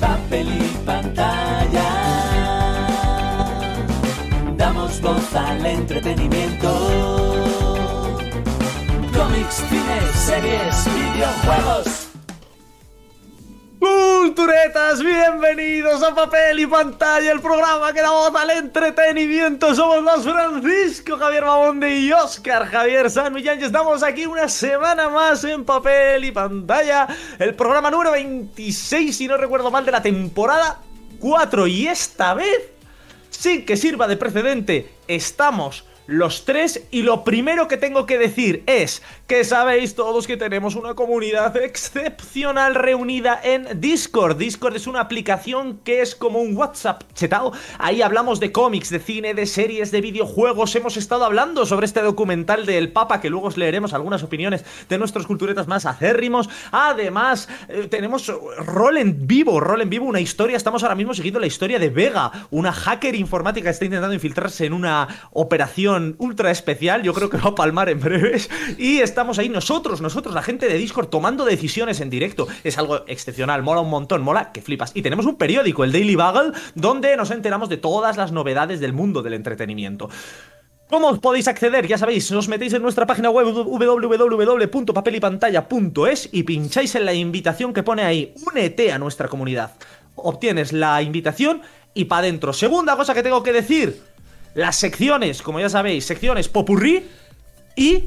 Papel y pantalla. Damos voz al entretenimiento. Cómics, cine, series, videojuegos. Culturetas, bienvenidos a Papel y Pantalla, el programa que da voz al entretenimiento. Somos los Francisco Javier Mamonde y Oscar Javier San Millán estamos aquí una semana más en Papel y Pantalla, el programa número 26, si no recuerdo mal, de la temporada 4. Y esta vez, sin que sirva de precedente, estamos los tres y lo primero que tengo que decir es que sabéis todos que tenemos una comunidad excepcional reunida en Discord. Discord es una aplicación que es como un WhatsApp chetao. Ahí hablamos de cómics, de cine, de series, de videojuegos. Hemos estado hablando sobre este documental del Papa que luego os leeremos algunas opiniones de nuestros culturetas más acérrimos. Además, eh, tenemos rol en vivo, rol en vivo, una historia. Estamos ahora mismo siguiendo la historia de Vega, una hacker informática que está intentando infiltrarse en una operación ultra especial, yo creo que va a palmar en breves, y estamos ahí nosotros, nosotros, la gente de Discord, tomando decisiones en directo. Es algo excepcional, mola un montón, mola que flipas. Y tenemos un periódico, el Daily Bugle, donde nos enteramos de todas las novedades del mundo del entretenimiento. ¿Cómo os podéis acceder? Ya sabéis, os metéis en nuestra página web www.papelypantalla.es y pincháis en la invitación que pone ahí, únete a nuestra comunidad. Obtienes la invitación y para adentro. Segunda cosa que tengo que decir, las secciones, como ya sabéis, secciones Popurrí y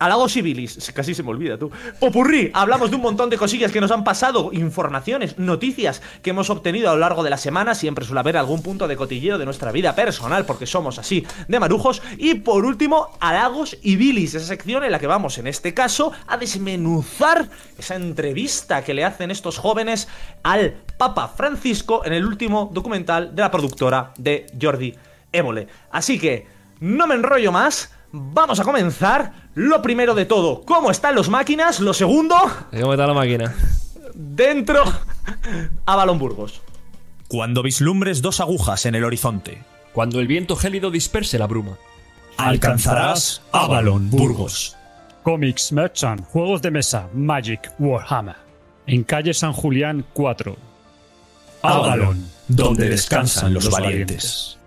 Halagos civilis, casi se me olvida tú. Popurrí, hablamos de un montón de cosillas que nos han pasado, informaciones, noticias que hemos obtenido a lo largo de la semana. Siempre suele haber algún punto de cotilleo de nuestra vida personal, porque somos así de marujos. Y por último, halagos y bilis, esa sección en la que vamos, en este caso, a desmenuzar esa entrevista que le hacen estos jóvenes al Papa Francisco en el último documental de la productora de Jordi Évole. Así que, no me enrollo más. Vamos a comenzar. Lo primero de todo, ¿cómo están los máquinas? Lo segundo, ¿Cómo está la máquina? dentro a Balón Burgos. Cuando vislumbres dos agujas en el horizonte, Cuando el viento gélido disperse la bruma. alcanzarás Avalon Burgos. Comics Merchant, juegos de mesa, Magic, Warhammer. En calle San Julián 4. Avalon, donde descansan los valientes.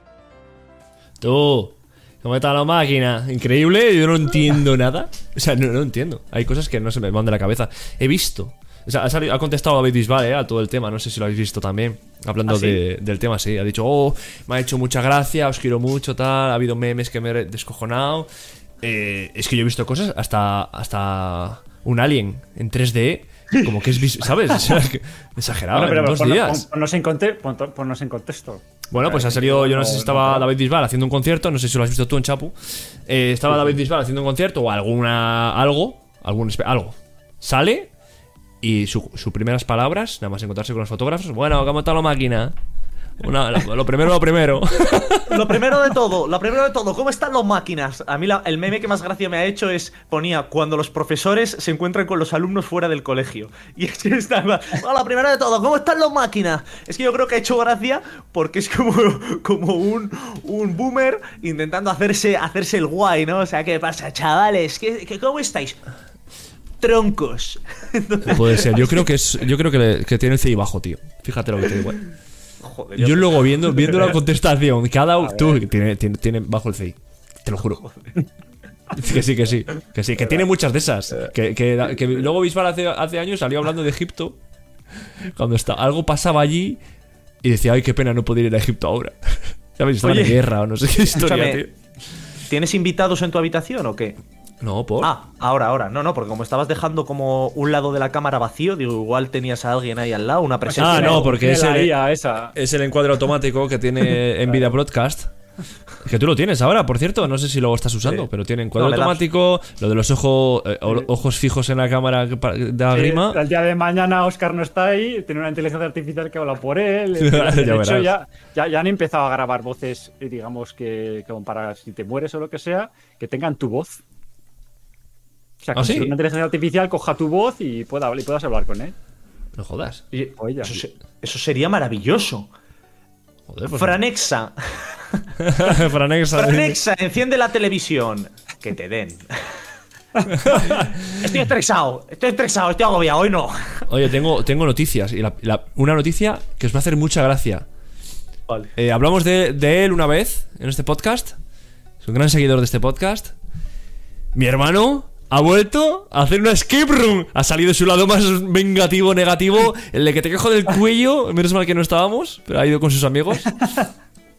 Tú, ¿cómo está la máquina? Increíble, yo no entiendo nada. O sea, no, no entiendo. Hay cosas que no se me van de la cabeza. He visto. O sea, ha, salido- ha contestado David Bisbal eh, a todo el tema, no sé si lo habéis visto también. Hablando ¿Ah, sí? de- del tema, sí. Ha dicho, oh, me ha hecho mucha gracia, os quiero mucho, tal. Ha habido memes que me he descojonado. Eh, es que yo he visto cosas hasta, hasta un alien en 3D. Como que es, ¿sabes? O sea, es que- exagerado, Bueno, en dos ponnos- días. ponnos en conte- ponnos en contexto. Bueno, pues ha salido, yo no sé si estaba David Bisbal haciendo un concierto, no sé si lo has visto tú en Chapu. Eh, estaba David Bisbal haciendo un concierto o alguna. algo. Algún, algo. Sale y su- sus primeras palabras, nada más encontrarse con los fotógrafos. Bueno, ¿cómo está la máquina? Una- lo, primero, lo primero. Lo primero de todo, lo primero de todo, ¿cómo están las máquinas? A mí la- el meme que más gracia me ha hecho es, ponía, cuando los profesores se encuentran con los alumnos fuera del colegio. Y es que está, bueno, lo primero de todo, ¿cómo están las máquinas? Es que yo creo que ha hecho gracia porque es como, como un, un boomer intentando hacerse, hacerse el guay, ¿no? O sea, ¿qué pasa, chavales? ¿Qué, qué- cómo estáis? Troncos. Entonces, Puede ser, yo creo que es. Yo creo que, le- que tiene el CI bajo, tío. Fíjate lo que te digo. eh. Joder, Yo luego viendo, viendo la contestación, cada tú tiene, tiene, tiene bajo el CI. Te lo juro. Que sí, que sí, que sí, que tiene muchas de esas. Que, que- que luego Bisbal hace, hace años salió hablando de Egipto. Cuando está, algo pasaba allí y decía, ay, qué pena no poder ir a Egipto ahora. ¿Sabes? Estaba en guerra o no sé qué historia, tío. ¿Tienes invitados en tu habitación o qué? No, por. Ah, ahora, ahora. No, no, porque como estabas dejando como un lado de la cámara vacío, digo, igual tenías a alguien ahí al lado, una presencia. Ah, no, porque es el, IA esa. es el encuadre automático que tiene Nvidia Broadcast. Que tú lo tienes ahora, por cierto. No sé si lo estás usando, Sí. pero tiene encuadre No, le das. automático. Lo de los ojos, eh, o- ojos fijos en la cámara de la Sí, grima. el día de mañana Oscar no está ahí, tiene una inteligencia artificial que habla por él. Ya de hecho, ya, ya, ya han empezado a grabar voces, eh, digamos, que como para si te mueres o lo que sea, que tengan tu voz. O sea, ¿Ah, que sí? una inteligencia artificial coja tu voz y, pueda, y puedas hablar con él. No jodas. Oye, O ella. Eso, se- eso sería maravilloso. Joder, pues. Franexa. Franexa. Franexa, enciende la televisión. Que te den. Estoy estresado, estoy estresado, estoy agobiado, hoy no. Oye, tengo, tengo noticias. Y la- la- una noticia que os va a hacer mucha gracia. Vale. Eh, hablamos de, de él una vez en este podcast. Es un gran seguidor de este podcast. Mi hermano ha vuelto a hacer una escape room. Ha salido de su lado más vengativo, negativo. El de que te quejo del cuello. Menos mal que no estábamos, pero ha ido con sus amigos.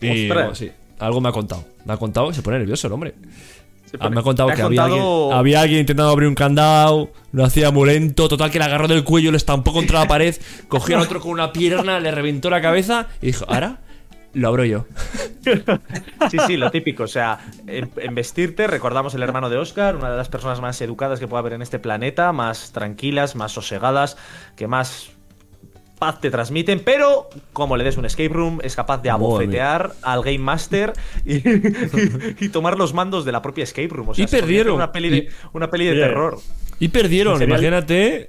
Y Ostras. bueno, sí, algo me ha contado. Me ha contado y se pone nervioso el hombre. Ah, me ha contado que había, contado- alguien, había alguien intentando abrir un candado, lo hacía muy lento, total que le agarró del cuello, le estampó contra la pared, cogió al otro con una pierna, le reventó la cabeza y dijo, ahora lo abro yo. Sí, sí, lo típico. O sea, en, en vestirte, recordamos el hermano de Oscar, una de las personas más educadas que puede haber en este planeta, más tranquilas, más sosegadas, que más paz te transmiten, pero como le des un escape room, es capaz de abofetear al Game Master y, y- y tomar los mandos de la propia escape room. O sea, Y perdieron. Una peli de, Y- una peli de Oye, terror. Y perdieron, el- imagínate,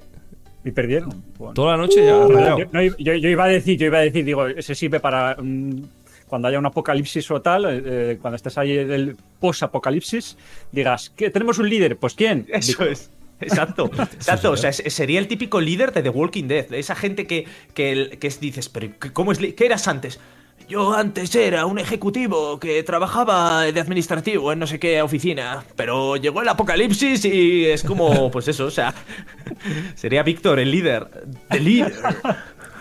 Y perdieron. Bueno. toda la noche ya Yo, rayado. no, yo- yo iba a decir, yo iba a decir, digo, ese sirve para mm, cuando haya un apocalipsis o tal, eh, eh, cuando estés ahí en el post-apocalipsis, digas, ¿qué, ¿tenemos un líder? Pues ¿quién? Eso es. Exacto, exacto. O sea, sería el típico líder de The Walking Dead. de Esa gente que, que, que es- dices, pero ¿qué- ¿cómo es? ¿Qué eras antes? Yo antes era un ejecutivo que trabajaba de administrativo en no sé qué oficina, pero llegó el apocalipsis y es como, pues eso, o sea, sería Víctor el líder, el líder,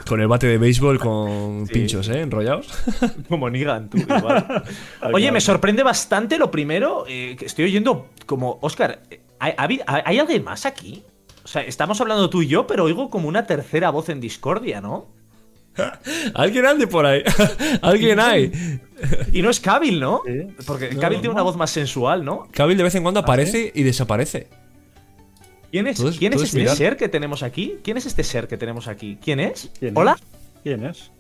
Con el bate de béisbol con pinchos, ¿eh? Enrollados. como Negan, tú, igual. Oye, me sorprende bastante lo primero, eh, que estoy oyendo como, Oscar, ¿hay, ha habido- ¿hay alguien más aquí? O sea, estamos hablando tú y yo, pero oigo como una tercera voz en discordia, ¿no? Alguien ande por ahí. Alguien hay. Y no es Kabil, ¿no? Porque No, Kabil no. tiene una voz más sensual, ¿no? Kabil de vez en cuando aparece y desaparece. ¿Quién es, ¿quién es este mirar. ser que tenemos aquí? ¿Quién es este ser que tenemos aquí? ¿Quién es? ¿Quién ¿Hola? es? ¿Quién es?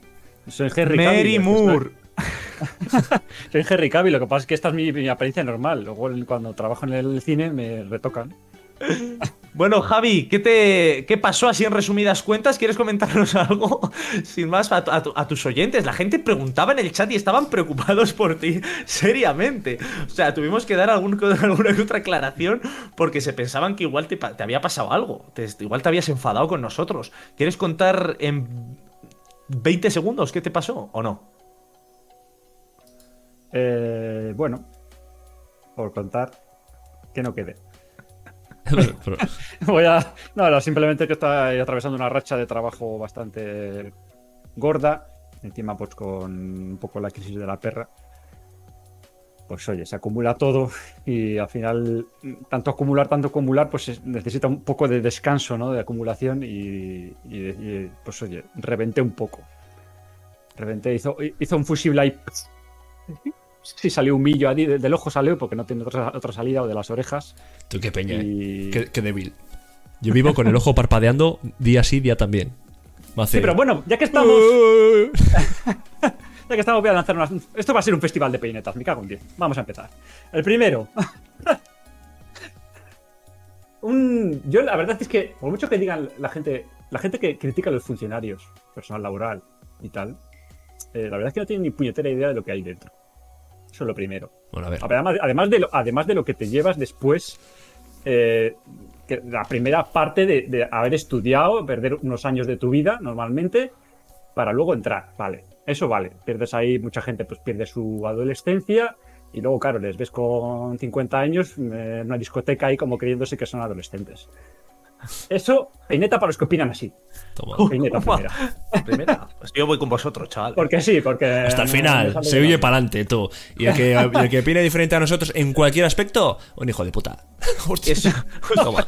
Soy Henry Mary Cavill, Moore. Soy Henry Cavill, lo que pasa es que esta es mi, mi apariencia normal. Luego cuando trabajo en el cine me retocan. Bueno, Javi, ¿qué, te, ¿qué pasó así en resumidas cuentas? ¿Quieres comentarnos algo? Sin más, a, tu- a tu- a tus oyentes. La gente preguntaba en el chat y estaban preocupados por ti, seriamente. O sea, tuvimos que dar algún, alguna otra aclaración porque se pensaban que igual te, había pasado algo. Igual te habías enfadado con nosotros. ¿Quieres contar en 20 segundos qué te pasó o no? Eh, bueno, por contar, que no quede. Voy a. No, simplemente que estoy atravesando una racha de trabajo bastante gorda. Encima, pues con un poco la crisis de la perra. Pues oye, se acumula todo y al final, tanto acumular, tanto acumular, pues es- necesita un poco de descanso, ¿no? De acumulación y, pues oye, reventé un poco. Reventé, hizo, hizo un fusible ahí. Sí, salió un millo ahí, de- del ojo salió porque no tiene otra, otra salida o de las orejas. Tú qué peña, ¿eh? Qué, qué débil. Yo vivo con el ojo parpadeando día sí, día también. Hace- Sí, pero bueno, ya que estamos. Ya que estamos, voy a lanzar unas. Esto va a ser un festival de peinetas, me cago en 10. Vamos a empezar. El primero. un, yo la verdad es que, por mucho que digan la gente, la gente que critica a los funcionarios, personal laboral y tal, eh, la verdad es que no tienen ni puñetera idea de lo que hay dentro. Eso es lo primero. Bueno, a ver. Además, además, de, lo, además de lo que te llevas después, eh, que la primera parte de, de haber estudiado, perder unos años de tu vida normalmente, para luego entrar, vale, eso vale. Pierdes ahí, mucha gente pues pierde su adolescencia y luego, claro, les ves con 50 años eh, en una discoteca ahí como creyéndose que son adolescentes. Eso, peineta para los que opinan así. Toma. Peineta Toma. primera. Primera. Pues yo voy con vosotros, chaval. Porque sí, porque... Hasta el no- final, se huye para adelante, tú. Y el que, el que opine diferente a nosotros en cualquier aspecto, un hijo de puta. Hostia. Toma.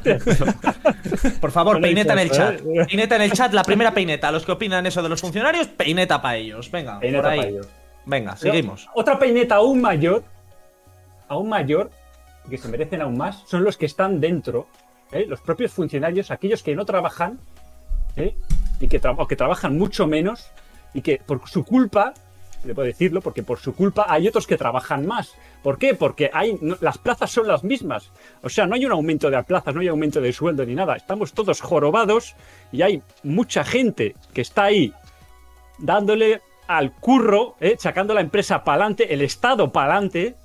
Por favor, peineta en el chat. ¿eh? Peineta en el chat, la primera peineta. Los que opinan eso de los funcionarios, peineta para ellos. Venga, Peineta por ahí. para ellos. Venga, Pero seguimos. Otra peineta aún mayor, aún mayor, que se merecen aún más, son los que están dentro, ¿eh? los propios funcionarios, aquellos que no trabajan ¿eh? y que, o que trabajan mucho menos y que por su culpa, debo decirlo, porque por su culpa hay otros que trabajan más. ¿Por qué? Porque hay, las plazas son las mismas. O sea, no hay un aumento de plazas, no hay aumento de sueldo ni nada. Estamos todos jorobados y hay mucha gente que está ahí dándole al curro, ¿eh? sacando la empresa para adelante, el Estado para adelante,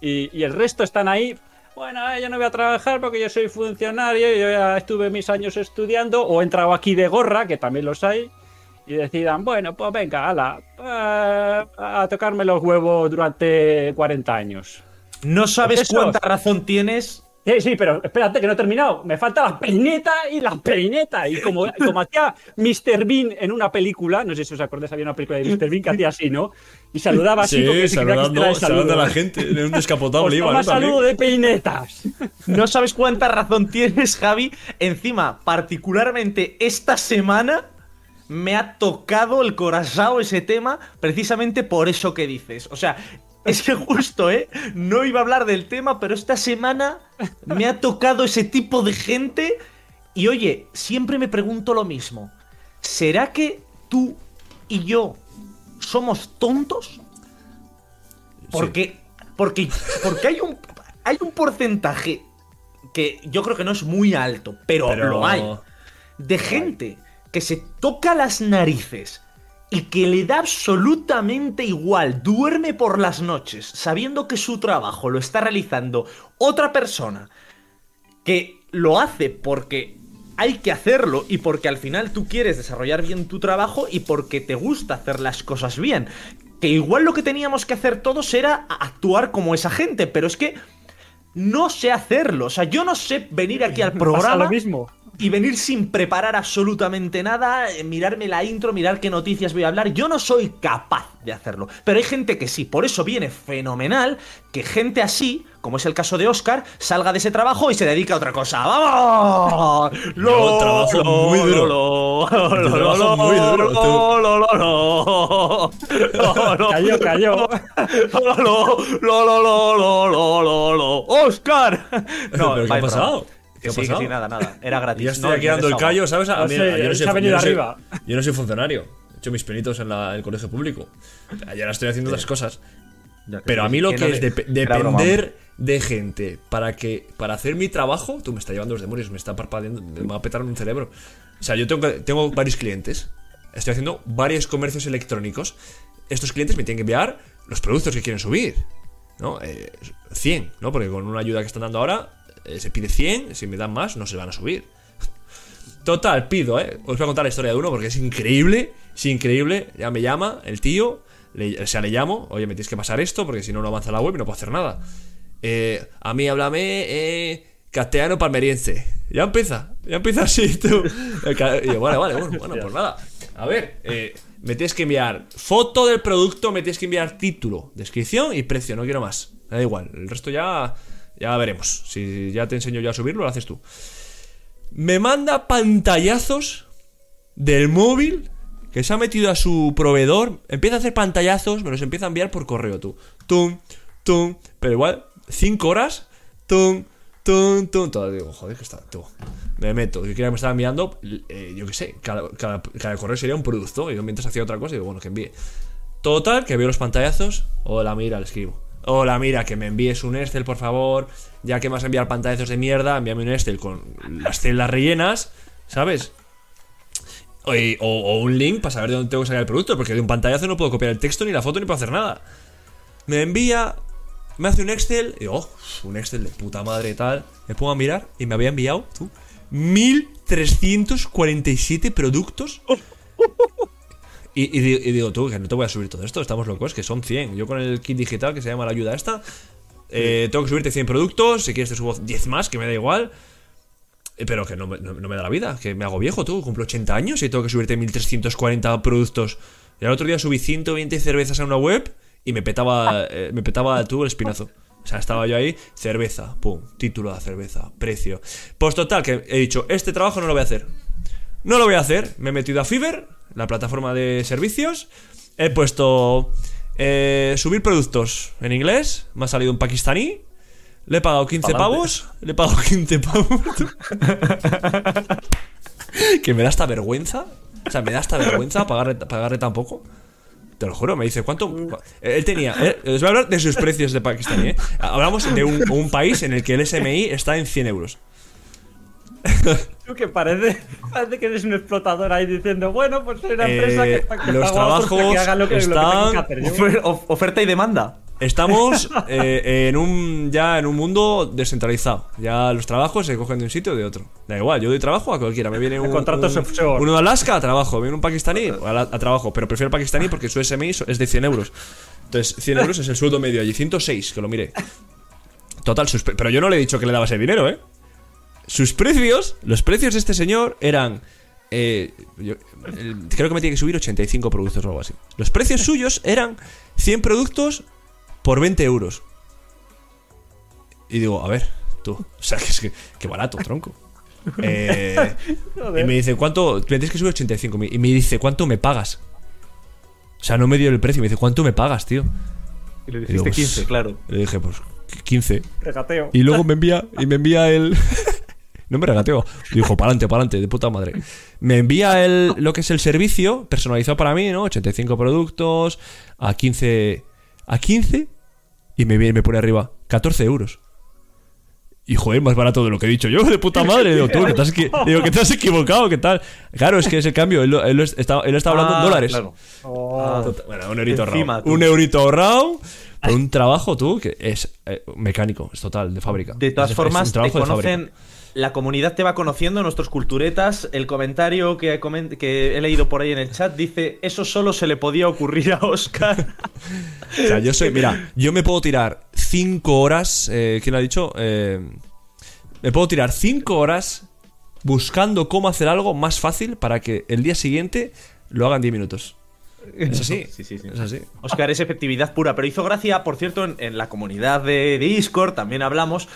y, y el resto están ahí bueno, eh, yo no voy a trabajar porque yo soy funcionario, yo ya estuve mis años estudiando, o he entrado aquí de gorra, que también los hay, y decidan, bueno, pues venga, ala, eh, a tocarme los huevos durante 40 años. No sabes Esos. cuánta razón tienes. Sí, sí, pero espérate que no he terminado. Me falta la peineta y la peineta. Y como, como hacía Mr. Bean en una película, no sé si os acordáis, había una película de Mr. Bean que hacía así, ¿no? Y saludaba así se creía que este era el saludo. gente en un descapotable iba, ¿no? Saludo de peinetas. No sabes cuánta razón tienes, Javi. Encima, particularmente esta semana, me ha tocado el corazón ese tema precisamente por eso que dices. O sea, es que justo, ¿eh? No iba a hablar del tema, pero esta semana me ha tocado ese tipo de gente. Y oye, siempre me pregunto lo mismo. ¿Será que tú y yo somos tontos? Porque, porque, porque hay un, hay un porcentaje que yo creo que no es muy alto, pero, Pero- lo hay. De gente que se toca las narices y que le da absolutamente igual, duerme por las noches sabiendo que su trabajo lo está realizando otra persona que lo hace porque hay que hacerlo y porque al final tú quieres desarrollar bien tu trabajo y porque te gusta hacer las cosas bien. Que igual lo que teníamos que hacer todos era actuar como esa gente, pero es que no sé hacerlo. O sea, yo no sé venir aquí al Pasa programa lo mismo y venir sin preparar absolutamente nada, mirarme la intro, mirar qué noticias voy a hablar. Yo no soy capaz de hacerlo, pero hay gente que sí. Por eso viene fenomenal que gente así, como es el caso de Oscar, salga de ese trabajo y se dedica a otra cosa. ¡Vamos! ¡Lo, trabajo muy duro! ¡Lo, muy duro! ¡Cayó, cayó! ¡Lo, lo, lo, lo, lo, lo, lo! ¡Oscar! No, ¿Pero qué ha pasado? ¿Qué ha sí, que pasado? sí, nada, nada. Era gratis. Ya estoy No, aquí dando el callo, ¿sabes? A No mí- sé, yo, no soy, yo no soy- arriba. yo no soy funcionario. He hecho mis pinitos en la- el colegio público. Y ahora estoy haciendo otras cosas. Ya Pero a mí lo que es depender de gente para que para hacer mi trabajo, tú me estás llevando los demonios, me está parpadeando, me va a petar un cerebro. O sea, yo tengo, tengo varios clientes, estoy haciendo varios comercios electrónicos. Estos clientes me tienen que enviar los productos que quieren subir, ¿no? Eh, 100, ¿no? Porque con una ayuda que están dando ahora eh, se pide 100, si me dan más no se van a subir. Total, pido, ¿eh? Os voy a contar la historia de uno porque es increíble. Es increíble. Ya me llama el tío. Le, o sea, le llamo. Oye, me tienes que pasar esto porque si no, no avanza la web y no puedo hacer nada. Eh, a mí háblame eh, castellano palmeriense. Ya empieza. Ya empieza así, tú. Y vale, vale, bueno, bueno, pues nada. A ver, eh, me tienes que enviar foto del producto, me tienes que enviar título, descripción y precio. No quiero más. Me da igual. El resto ya, ya veremos. Si ya te enseño yo a subirlo, lo haces tú me manda pantallazos del móvil que se ha metido a su proveedor. Empieza a hacer pantallazos, me los empieza a enviar por correo, tú. Tum, tum. Pero igual, 5 horas. Tum, tum, tum. Todo digo, joder, que está. Me meto. Yo quería que me estaba enviando, eh, yo qué sé, cada correo sería un producto. Y yo mientras hacía otra cosa, digo, bueno, que envíe. Total, que veo los pantallazos. Hola, mira, le escribo. Hola, mira, que me envíes un Excel, por favor. Ya que me vas a enviar pantallazos de mierda, envíame un Excel con las celdas rellenas, ¿sabes? O, un link para saber de dónde tengo que sacar el producto, porque de un pantallazo no puedo copiar el texto ni la foto ni puedo hacer nada. Me envía, me hace un Excel, oh, un Excel de puta madre tal. Me pongo a mirar y me había enviado, tú, 1347 productos. Y, y di- y digo, tú, que no te voy a subir todo esto, estamos locos, que son 100. Yo con el kit digital que se llama la ayuda esta, eh, tengo que subirte 100 productos, si quieres te subo 10 más, que me da igual. Eh, Pero que no, me- no- no me da la vida, que me hago viejo tú, cumplo 80 años y tengo que subirte 1340 productos. Y el otro día subí 120 cervezas a una web y me petaba, eh, me petaba tú el espinazo. O sea, estaba yo ahí, cerveza, pum, título de la cerveza, precio. Pues total, que he dicho, este trabajo no lo voy a hacer. No lo voy a hacer. Me he metido a Fiverr, la plataforma de servicios. He puesto eh, subir productos en inglés. Me ha salido un pakistaní. Le he pagado 15 Pa'lante. pavos. Le he pagado 15 pavos. que me da esta vergüenza. O sea, me da esta vergüenza pagarle, pagarle tan poco. Te lo juro, me dice, ¿cuánto? Él tenía. eh, les voy a hablar de sus precios de pakistaní. ¿eh? Hablamos de un, un país en el que el SMI está en 100 euros. Tú que parece, parece que eres un explotador ahí diciendo, bueno, pues soy una Eh, empresa que, que los pago a otros trabajos que hagan lo que, lo que están- que hacer. Ofer- of- oferta y demanda. Estamos eh, en un ya en un mundo descentralizado. Ya los trabajos se cogen de un sitio o de otro. Da igual, yo doy trabajo a cualquiera. Me viene un, contratos un- uno de Alaska a trabajo, me viene un pakistaní a, trabajo, pero prefiero el pakistaní porque su SMI es de 100 euros. Entonces, 100 euros es el sueldo medio allí, 106, que lo mire. Total, pero yo no le he dicho que le daba ese dinero, ¿eh? Sus precios, los precios de este señor eran. eh, yo- el- creo que me tiene que subir 85 productos o algo así. Los precios suyos eran 100 productos por 20 euros. Y digo, a ver, tú, o sea, que es que, qué barato, tronco. Eh, y me dice, ¿cuánto? Me tienes que subir 85. Y me dice, ¿cuánto me pagas? O sea, no me dio el precio, me dice, ¿cuánto me pagas, tío? Y le Y digo, dijiste pues, 15, claro. Le dije, pues 15. Regateo. Y luego me envía, y me envía el. no me regateo. Dijo, pa'lante, pa'lante, de puta madre. Me envía el, lo que es el servicio personalizado para mí, ¿no? 85 productos, a 15. A 15. Y me, viene- me pone arriba, 14 euros. Y joder, más barato de lo que he dicho yo, de puta madre. Digo, tú, que te has, digo, que te has equivocado, ¿qué tal? Claro, es que es el cambio. Él, lo- él está, él está hablando en Ah, dólares. claro. Oh, Bueno, un eurito Encima, ahorrado. tú. Un eurito ahorrado por un trabajo, tú, que es eh, mecánico, es total, de fábrica. De todas Es- es un formas, te trabajo de fábrica. conocen. La comunidad te va conociendo, nuestros culturetas. El comentario que, he leído por ahí en el chat dice: Eso solo se le podía ocurrir a Oscar. O sea, yo soy, mira, yo me puedo tirar 5 horas, eh, ¿quién lo ha dicho? Eh, me puedo tirar 5 horas buscando cómo hacer algo más fácil para que el día siguiente lo hagan 10 minutos. Es así. Sí, sí, sí. Es así. Oscar es efectividad pura, pero hizo gracia, por cierto, en, en la comunidad de Discord, también hablamos.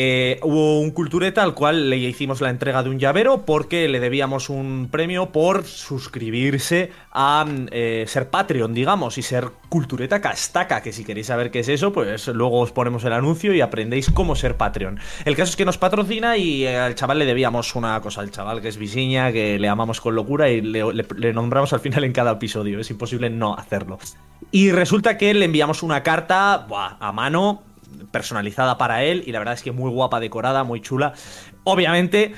Eh, hubo un cultureta al cual le hicimos la entrega de un llavero porque le debíamos un premio por suscribirse a eh, ser Patreon, digamos, y ser cultureta castaca, que si queréis saber qué es eso, pues luego os ponemos el anuncio y aprendéis cómo ser Patreon. El caso es que nos patrocina y eh, al chaval le debíamos una cosa, al chaval que es Visiña, que le amamos con locura y le, nombramos al final en cada episodio, es imposible no hacerlo. Y resulta que le enviamos una carta a mano, personalizada para él, y la verdad es que muy guapa, decorada, muy chula. Obviamente,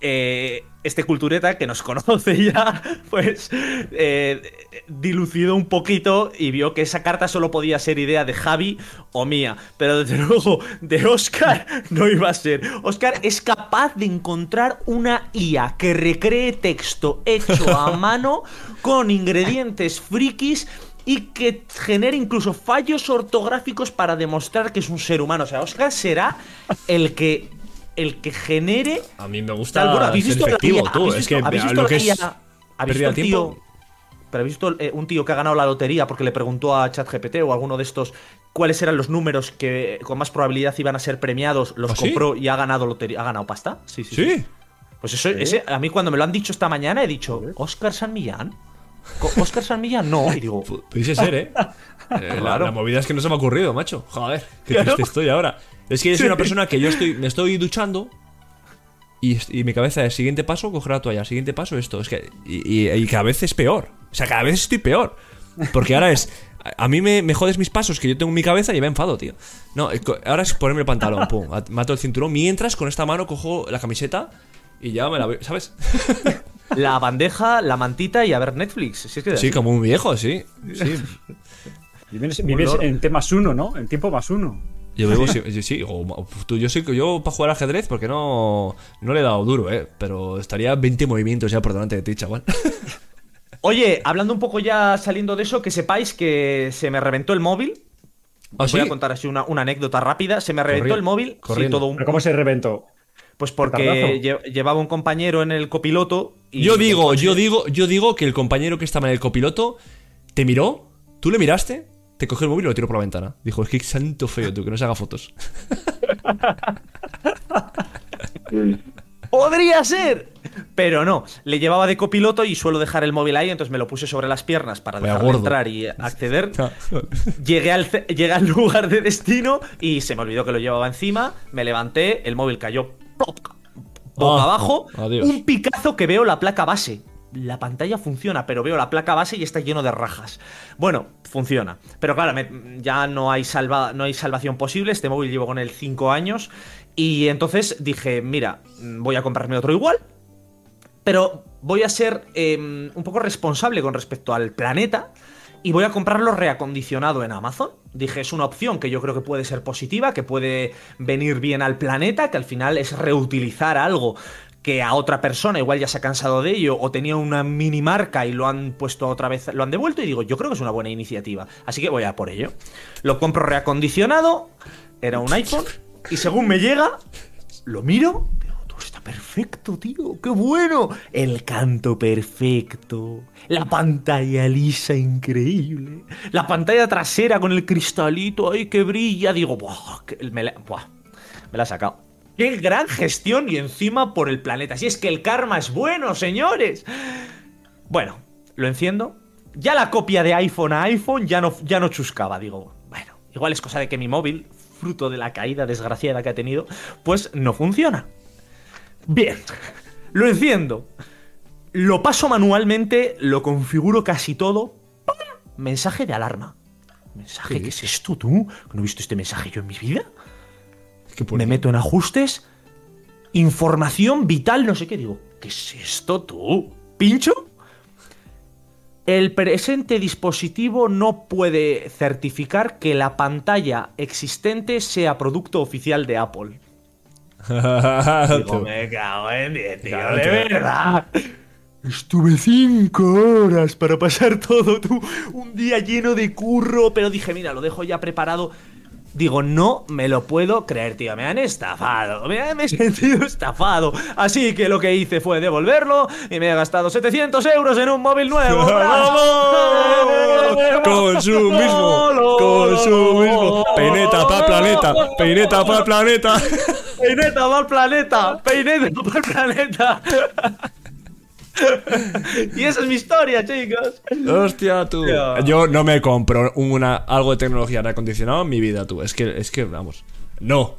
eh, este cultureta que nos conoce ya, pues eh, dilucidó un poquito y vio que esa carta solo podía ser idea de Javi o mía, pero desde luego de Oscar no iba a ser. Oscar es capaz de encontrar una IA que recree texto hecho a mano con ingredientes frikis y que genere incluso fallos ortográficos para demostrar que es un ser humano. O sea, Oscar será el que el que genere A mí me gusta Tal, bueno, ¿habéis visto la efectivo, IA? tú. ¿Habéis Es que visto- habéis a visto lo que la es IA? ¿Habéis visto tío-. Pero habéis visto eh, un tío que ha ganado la lotería porque le preguntó a ChatGPT o alguno de estos cuáles eran los números que con más probabilidad iban a ser premiados, los ¿Ah, sí? compró y ha ganado lotería, ha ganado pasta. Sí, sí. Sí. Pues eso, ese, a mí cuando me lo han dicho esta mañana he dicho, ¿Oscar San Millán? ¿Oscar San Millán? No. Y digo, Pudiese ser, ¿eh? Eh, la, Claro. la movida es que no se me ha ocurrido, macho. Joder, qué Claro. triste estoy ahora. Es que yo soy una persona que yo estoy, me estoy duchando y, y mi cabeza es siguiente paso, coger la toalla, siguiente paso, esto. Es que. Y, y- y cada vez es peor. O sea, cada vez estoy peor. Porque ahora es. A a mí me, me jodes mis pasos que yo tengo en mi cabeza y me enfado, tío. No, eh, ahora es ponerme el pantalón, pum, at- mato el cinturón. Mientras con esta mano cojo la camiseta y ya me la veo, ¿sabes? la bandeja, la mantita y a ver Netflix. Si es que Sí, como un viejo, sí. sí. Vives, vives en T más uno, ¿no? En tiempo más uno. Yo vivo, sí, sí, sí, o- o- tú, yo que yo para jugar ajedrez, porque no, no le he dado duro, eh, pero estaría 20 movimientos ya por delante de ti, chaval. Oye, hablando un poco ya saliendo de eso, que sepáis que se me reventó el móvil. ¿Ah, Os Voy sí? a contar así una, una anécdota rápida. Se me reventó el móvil. Sí, corriendo. todo un, ¿Pero cómo se reventó? Pues porque lle- llevaba un compañero en el copiloto. Y Yo digo, yo digo, yo digo que el compañero que estaba en el copiloto te miró, tú le miraste, te cogió el móvil y lo tiró por la ventana. Dijo, es que santo feo tú, que no se haga fotos. ¡Podría ser! Pero no, le llevaba de copiloto y suelo dejar el móvil ahí, entonces me lo puse sobre las piernas para gordo. entrar y acceder. Llegué al, llegué al lugar de destino y se me olvidó que lo llevaba encima. Me levanté, el móvil cayó. Boca Ah, abajo. Un picazo que veo la placa base. La pantalla funciona, pero veo la placa base y está lleno de rajas. Bueno, funciona. Pero claro, me- ya no hay, salva, no hay salvación posible. Este móvil llevo con él 5 años. Y entonces dije, mira, mm, voy a comprarme otro igual. Pero voy a ser eh, un poco responsable con respecto al planeta y voy a comprarlo reacondicionado en Amazon. Dije, es una opción que yo creo que puede ser positiva, que puede venir bien al planeta, que al final es reutilizar algo que a otra persona igual ya se ha cansado de ello o tenía una mini marca y lo han puesto otra vez, lo han devuelto y digo, yo creo que es una buena iniciativa. Así que voy a por ello. Lo compro reacondicionado, era un iPhone y según me llega, lo miro, perfecto, tío, qué bueno. El canto perfecto, la pantalla lisa increíble, la pantalla trasera con el cristalito ahí que brilla, digo, buah, me la, buah, ha sacado. ¡Qué gran gestión! Y encima por el planeta. Si es que el karma es bueno, señores. Bueno, lo enciendo. Ya la copia de iPhone a iPhone ya no, ya no chuscaba. Digo, bueno, igual es cosa de que mi móvil, fruto de la caída desgraciada que ha tenido, pues no funciona. Bien, lo enciendo. Lo paso manualmente, lo configuro casi todo. ¡Pam! Mensaje de alarma. ¿Mensaje? ¿Qué es esto tú? ¿No he visto este mensaje yo en mi vida? ¿Qué por me qué? meto en ajustes, información vital, no sé qué, digo, ¿qué es esto tú? ¿Pincho? El presente dispositivo no puede certificar que la pantalla existente sea producto oficial de Apple. Digo, me cago en diez, tío, Claro, de tío. verdad. Estuve cinco horas para pasar todo, tú. Un día lleno de curro, pero dije, mira, lo dejo ya preparado. Digo, no me lo puedo creer, tío. Me han estafado. Me, me he sentido estafado. Así que lo que hice fue devolverlo y me he gastado 700 euros en un móvil nuevo. ¡Bravo! Consumismo, consumismo. Peineta para planeta, peineta para planeta. Peineta va al planeta. Peineta va al planeta. y esa es mi historia, chicos. Hostia, tú. Tío. Yo no me compro una, algo de tecnología reacondicionado en mi vida, tú. Es que, es que, vamos. No.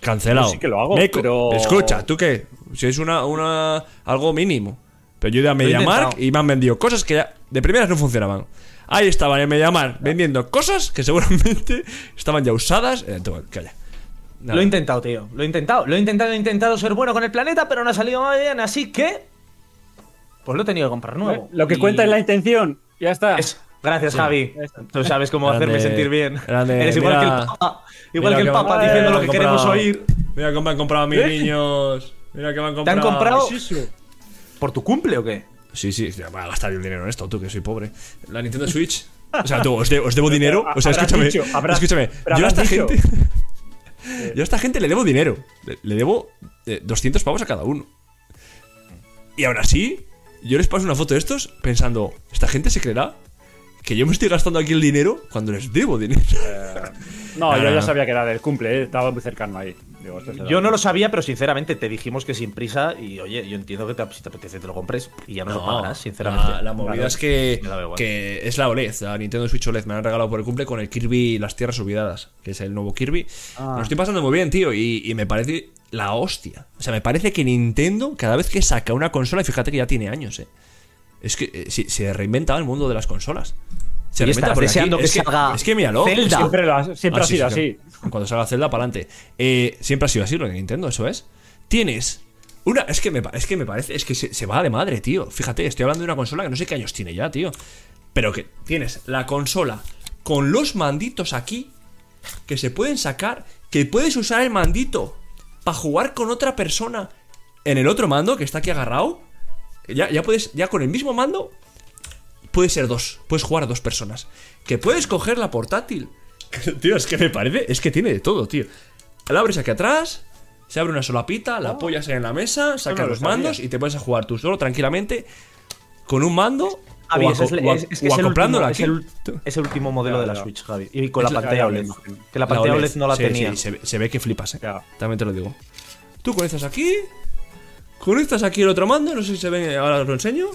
Cancelado. Yo sí que lo hago, Me pero- Escucha, ¿tú qué? Si es una, una. algo mínimo. Pero yo he ido a MediaMark y me han vendido cosas que ya de primeras no funcionaban. Ahí estaban en MediaMark vendiendo cosas que seguramente estaban ya usadas. Eh, tú, calla. Nada. Lo he intentado, tío. Lo he intentado. Lo he intentado, he intentado ser bueno con el planeta, pero no ha salido muy bien. Así que. Pues lo he tenido que comprar nuevo. Lo que Y- cuenta es la intención. Ya está. Gracias, Javi. Tú sabes cómo Grande, hacerme sentir bien. grande, Eres igual mira. que el Papa. Igual que el que Papa diciendo lo que queremos oír. Mira cómo me han comprado a mis niños. Mira que me han ¿Te comprado. han comprado ¿Qué es eso? por tu cumple o qué? Sí, sí, ya voy a gastar yo el dinero en esto, tú que soy pobre. La Nintendo Switch. O sea, tú, os, de- os debo dinero. O sea, escúchame. dicho, habrás- escúchame. Yo a habrás esta dicho. gente. Yo a esta gente le debo dinero. Le, le debo eh, 200 pavos a cada uno. Y aún así, yo les paso una foto de estos pensando, ¿esta gente se creerá que yo me estoy gastando aquí el dinero cuando les debo dinero? No, No, yo no, ya no. sabía que era del cumple, eh, estaba muy cercano ahí. Digo, Yo no lo sabía, pero sinceramente te dijimos que sin prisa. Y oye, yo entiendo que te- si te apetece te lo compres y ya no, lo pagarás, sinceramente. La, la movida Claro. es que, es la OLED, la Nintendo Switch OLED. Me han regalado por el cumple con el Kirby las Tierras Olvidadas, que es el nuevo Kirby. Ah. Me lo estoy pasando muy bien, tío, y, y me parece la hostia. O sea, me parece que Nintendo, cada vez que saca una consola, y fíjate que ya tiene años, eh. Es que eh, se reinventa el mundo de las consolas. Se Y estás deseando aquí- que es salga Es que míralo. Zelda. es que- Siempre, lo ha- siempre Ah, ha sí, sido sí, así. claro. Cuando salga Zelda, para adelante. siempre ha sido así lo de Nintendo, eso es. Tienes una. Es que me, es que me parece. Es que se, se va de madre, tío. Fíjate, estoy hablando de una consola que no sé qué años tiene ya, tío. Pero que tienes la consola con los manditos aquí que se pueden sacar. Que puedes usar el mandito para jugar con otra persona en el otro mando que está aquí agarrado. Ya, ya puedes. Ya con el mismo mando. Puede ser dos. Puedes jugar a dos personas. Que puedes coger la portátil. Tío, es que me parece. Es que tiene de todo, tío. La abres aquí atrás. Se abre una solapita, la apoyas en la mesa, sacas no los sabía. mandos y te puedes a jugar tú solo tranquilamente con un mando Javi, o, es, o a- es- es que o es el, último, es, aquí. el, es el último modelo de la. Switch, Javi. Y con la Es la- pantalla OLED. Que la pantalla OLED no la Sí, tenía. sí, se, ve, se ve que flipas, eh. También te lo digo. Tú conectas aquí, conectas aquí el otro mando, no sé si se ve, ahora os lo enseño.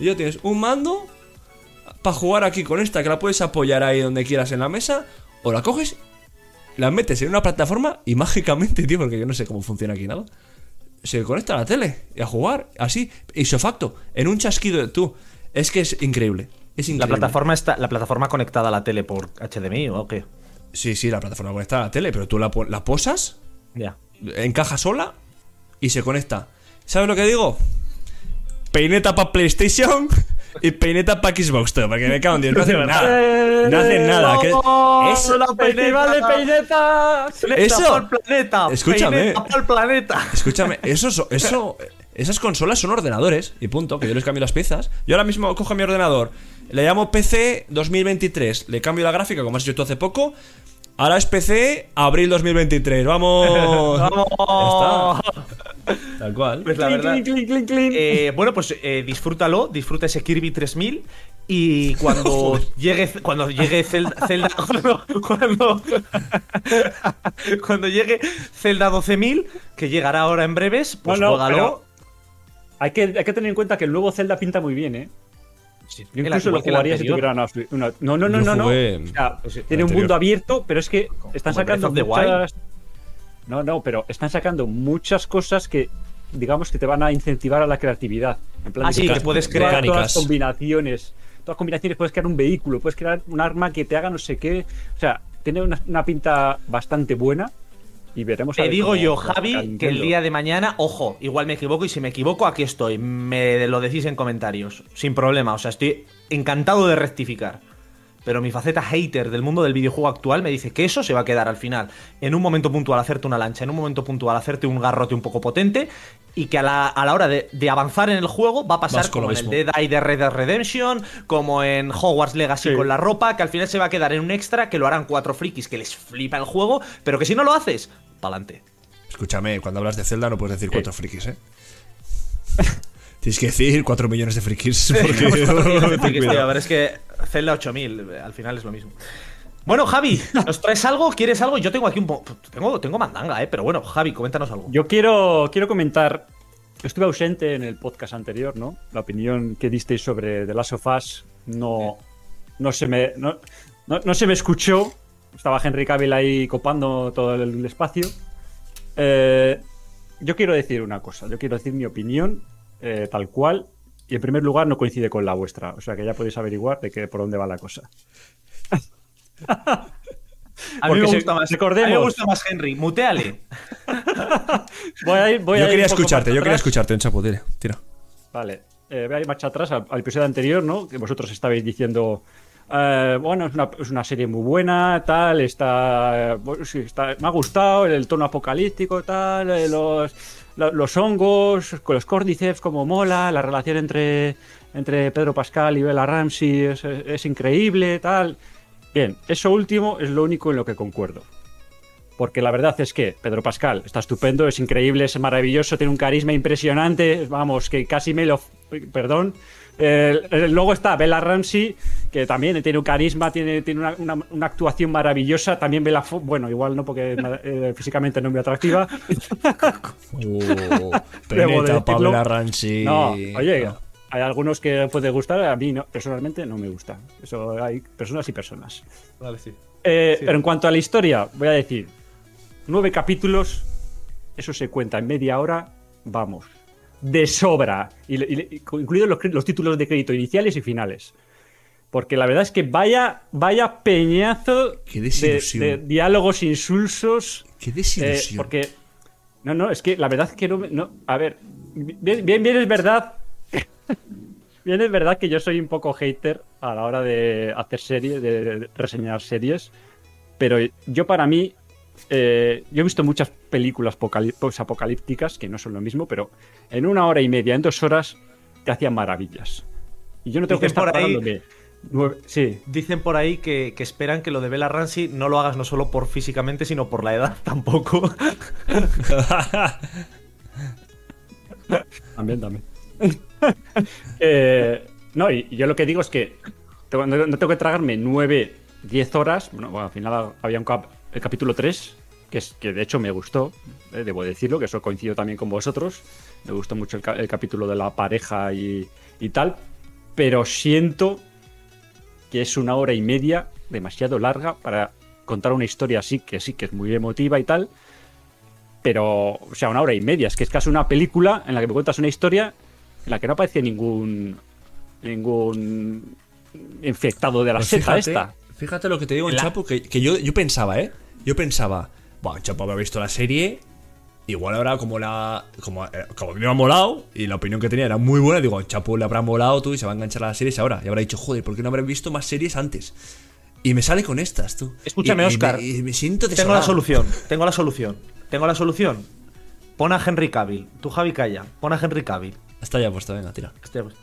Y ya tienes un mando para jugar aquí con esta, que la puedes apoyar ahí donde quieras en la mesa, o la coges, la metes en una plataforma y mágicamente, tío, porque yo no sé cómo funciona aquí nada, se conecta a la tele y a jugar, así, isofacto, en un chasquido de tú. Es que es increíble. Es La increíble. plataforma está, la plataforma conectada a la tele por HDMI o qué? Sí, sí, la plataforma conectada a la tele, pero tú la, la posas Ya. encaja sola y se conecta. ¿Sabes lo que digo? Peineta para PlayStation, y peineta para Xbox, tío, porque me cago en Dios, no hacen nada. No hacen nada. ¡Oh, eso- la ¡Festival de peinetas! Eso. pa'l planeta. Escúchame. Planeta. Escúchame, eso, so- eso, esas consolas son ordenadores y punto, que yo les cambio las piezas. Yo ahora mismo cojo mi ordenador, le llamo PC 2023, le cambio la gráfica, como has hecho tú hace poco. Ahora es PC abril 2023, vamos. ¡Vamos! Ya está. Tal cual. Pues la verdad. clink, clink. Eh, bueno, pues eh, disfrútalo, disfruta ese Kirby 3000 y cuando llegue cuando llegue Zelda, Zelda- cuando, cuando, cuando llegue Zelda 12000, que llegará ahora en breves, pues No, Hay que, hay que tener en cuenta que el nuevo Zelda pinta muy bien, ¿eh? Yo El- incluso lo jugaría si tuviera una, una- No, no, no, Yo no. no. jugué- O sea, sí, tiene un mundo abierto, pero es que están sacando muchas. No, no, pero están sacando muchas cosas que, digamos, que te van a incentivar a la creatividad. En plan, Ah, de sí, que puedes crear todas las combinaciones. Todas las combinaciones, puedes crear un vehículo, puedes crear un arma que te haga no sé qué. O sea, tiene una, una pinta bastante buena. Y veremos a Te ver digo yo, Javi, que el día de mañana, ojo, igual me equivoco y si me equivoco, aquí estoy. Me lo decís en comentarios, sin problema. O sea, estoy encantado de rectificar. Pero mi faceta hater del mundo del videojuego actual me dice que eso se va a quedar al final. En un momento puntual hacerte una lancha, en un momento puntual hacerte un garrote un poco potente. Y que a la, a la hora de, de avanzar en el juego va a pasar como en el. Dead Eye de Red Dead Redemption, como en Hogwarts Legacy Sí. con la ropa, que al final se va a quedar en un extra que lo harán cuatro frikis que les flipa el juego, pero que si no lo haces, pa'lante. Escúchame, cuando hablas de Zelda no puedes decir cuatro frikis, ¿eh? Tienes que decir 4 millones de frikis. Porque ten Tío, cuidado. a ver, es que Zelda 8000, al final es lo mismo. Bueno, Javi, ¿nos traes algo? ¿Quieres algo? Yo tengo aquí un poco. Tengo, tengo mandanga, ¿eh? Pero bueno, Javi, coméntanos algo. Yo quiero, quiero comentar. Estuve ausente en el podcast anterior, ¿no? La opinión que disteis sobre The Last of Us no, no, se, me, no, no- no se me escuchó. Estaba Henry Cavill ahí copando todo el espacio. Eh, yo quiero decir una cosa. Yo quiero decir mi opinión eh, tal cual. Y en primer lugar no coincide con la vuestra. O sea que ya podéis averiguar de que, por dónde va la cosa. a mí me se- gusta más. recordemos- A mí me gusta más Henry. Muteale. Voy a ir, voy a Yo ir quería escucharte, yo quería escucharte, en chapo, tira. tira. Vale. Eh, voy a ir marcha atrás al, al episodio anterior, ¿no? Que vosotros estabais diciendo. eh, bueno, es una, es una serie muy buena, tal, está, eh, está- Me ha gustado el tono apocalíptico, tal, eh, los, lo- los hongos, con los córdiceps, como mola, la relación entre, entre Pedro Pascal y Bella Ramsey es, increíble, tal. Bien, eso último es lo único en lo que concuerdo. Porque la verdad es que Pedro Pascal está estupendo, es increíble, es maravilloso, tiene un carisma impresionante. Vamos, que casi me lo. Perdón. Eh, eh, luego está Bella Ramsey, que también tiene un carisma, tiene, tiene una, una- una actuación maravillosa. También Bella. Fo- Bueno, igual no, porque eh, físicamente no es muy atractiva. Peneta, decirlo. Pamela Ranchi. No, oye, hay algunos que puede gustar, a mí no, personalmente no me gusta. Eso hay personas y personas. Vale, sí. Eh, Pero en cuanto a la historia, voy a decir, nueve capítulos, eso se cuenta en media hora, vamos, de sobra, y, incluidos los, los títulos de crédito iniciales y finales. Porque la verdad es que vaya, vaya peñazo de, diálogos insulsos. Qué eh, desilusión. porque, no, no, es que la verdad es que no, no a ver, bien, bien, bien es verdad Bien, es verdad que yo soy un poco hater a la hora de hacer series, de reseñar series, pero yo para mí, eh, yo he visto muchas películas apocalí- apocalípticas, que no son lo mismo, pero en una hora y media, en dos horas, te hacían maravillas. Y yo no tengo que estar ahí- Sí, Dicen por ahí que, que esperan que lo de Bella Ramsey no lo hagas no solo por físicamente, sino por la edad tampoco. También, también. Eh, no, y, y yo lo que digo es que tengo- no, no tengo que tragarme 9, 10 horas. Bueno, bueno, al final había un cap- el capítulo 3, que, es, que de hecho me gustó, eh, debo decirlo, que eso coincido también con vosotros. Me gustó mucho el, ca- el capítulo de la pareja y, y tal. Pero siento que es una hora y media demasiado larga para contar una historia así, que sí que es muy emotiva y tal. Pero, o sea, una hora y media. Es que es casi una película en la que me cuentas una historia en la que no aparece ningún. ningún. infectado de la Pues seta fíjate, esta. Fíjate lo que te digo, La- Chapo, que, que yo, yo pensaba, ¿eh? Yo pensaba, bueno, Chapo había visto la serie Igual ahora, como la. Como, eh, como a mí me ha molado y la opinión que tenía era muy buena, digo, Chapo le habrá molado tú y se va a enganchar a las series ahora. Y habrá dicho, joder, ¿por qué no habré visto más series antes? Y me sale con estas, tú. Escúchame, Y- y Óscar. me- Y, me siento Tengo la solución, tengo la solución. Tengo la solución. Pon a Henry Cavill. Tú, Javi, calla. Pon a Henry Cavill. Está ya puesto, venga, tira. Hostia, pues.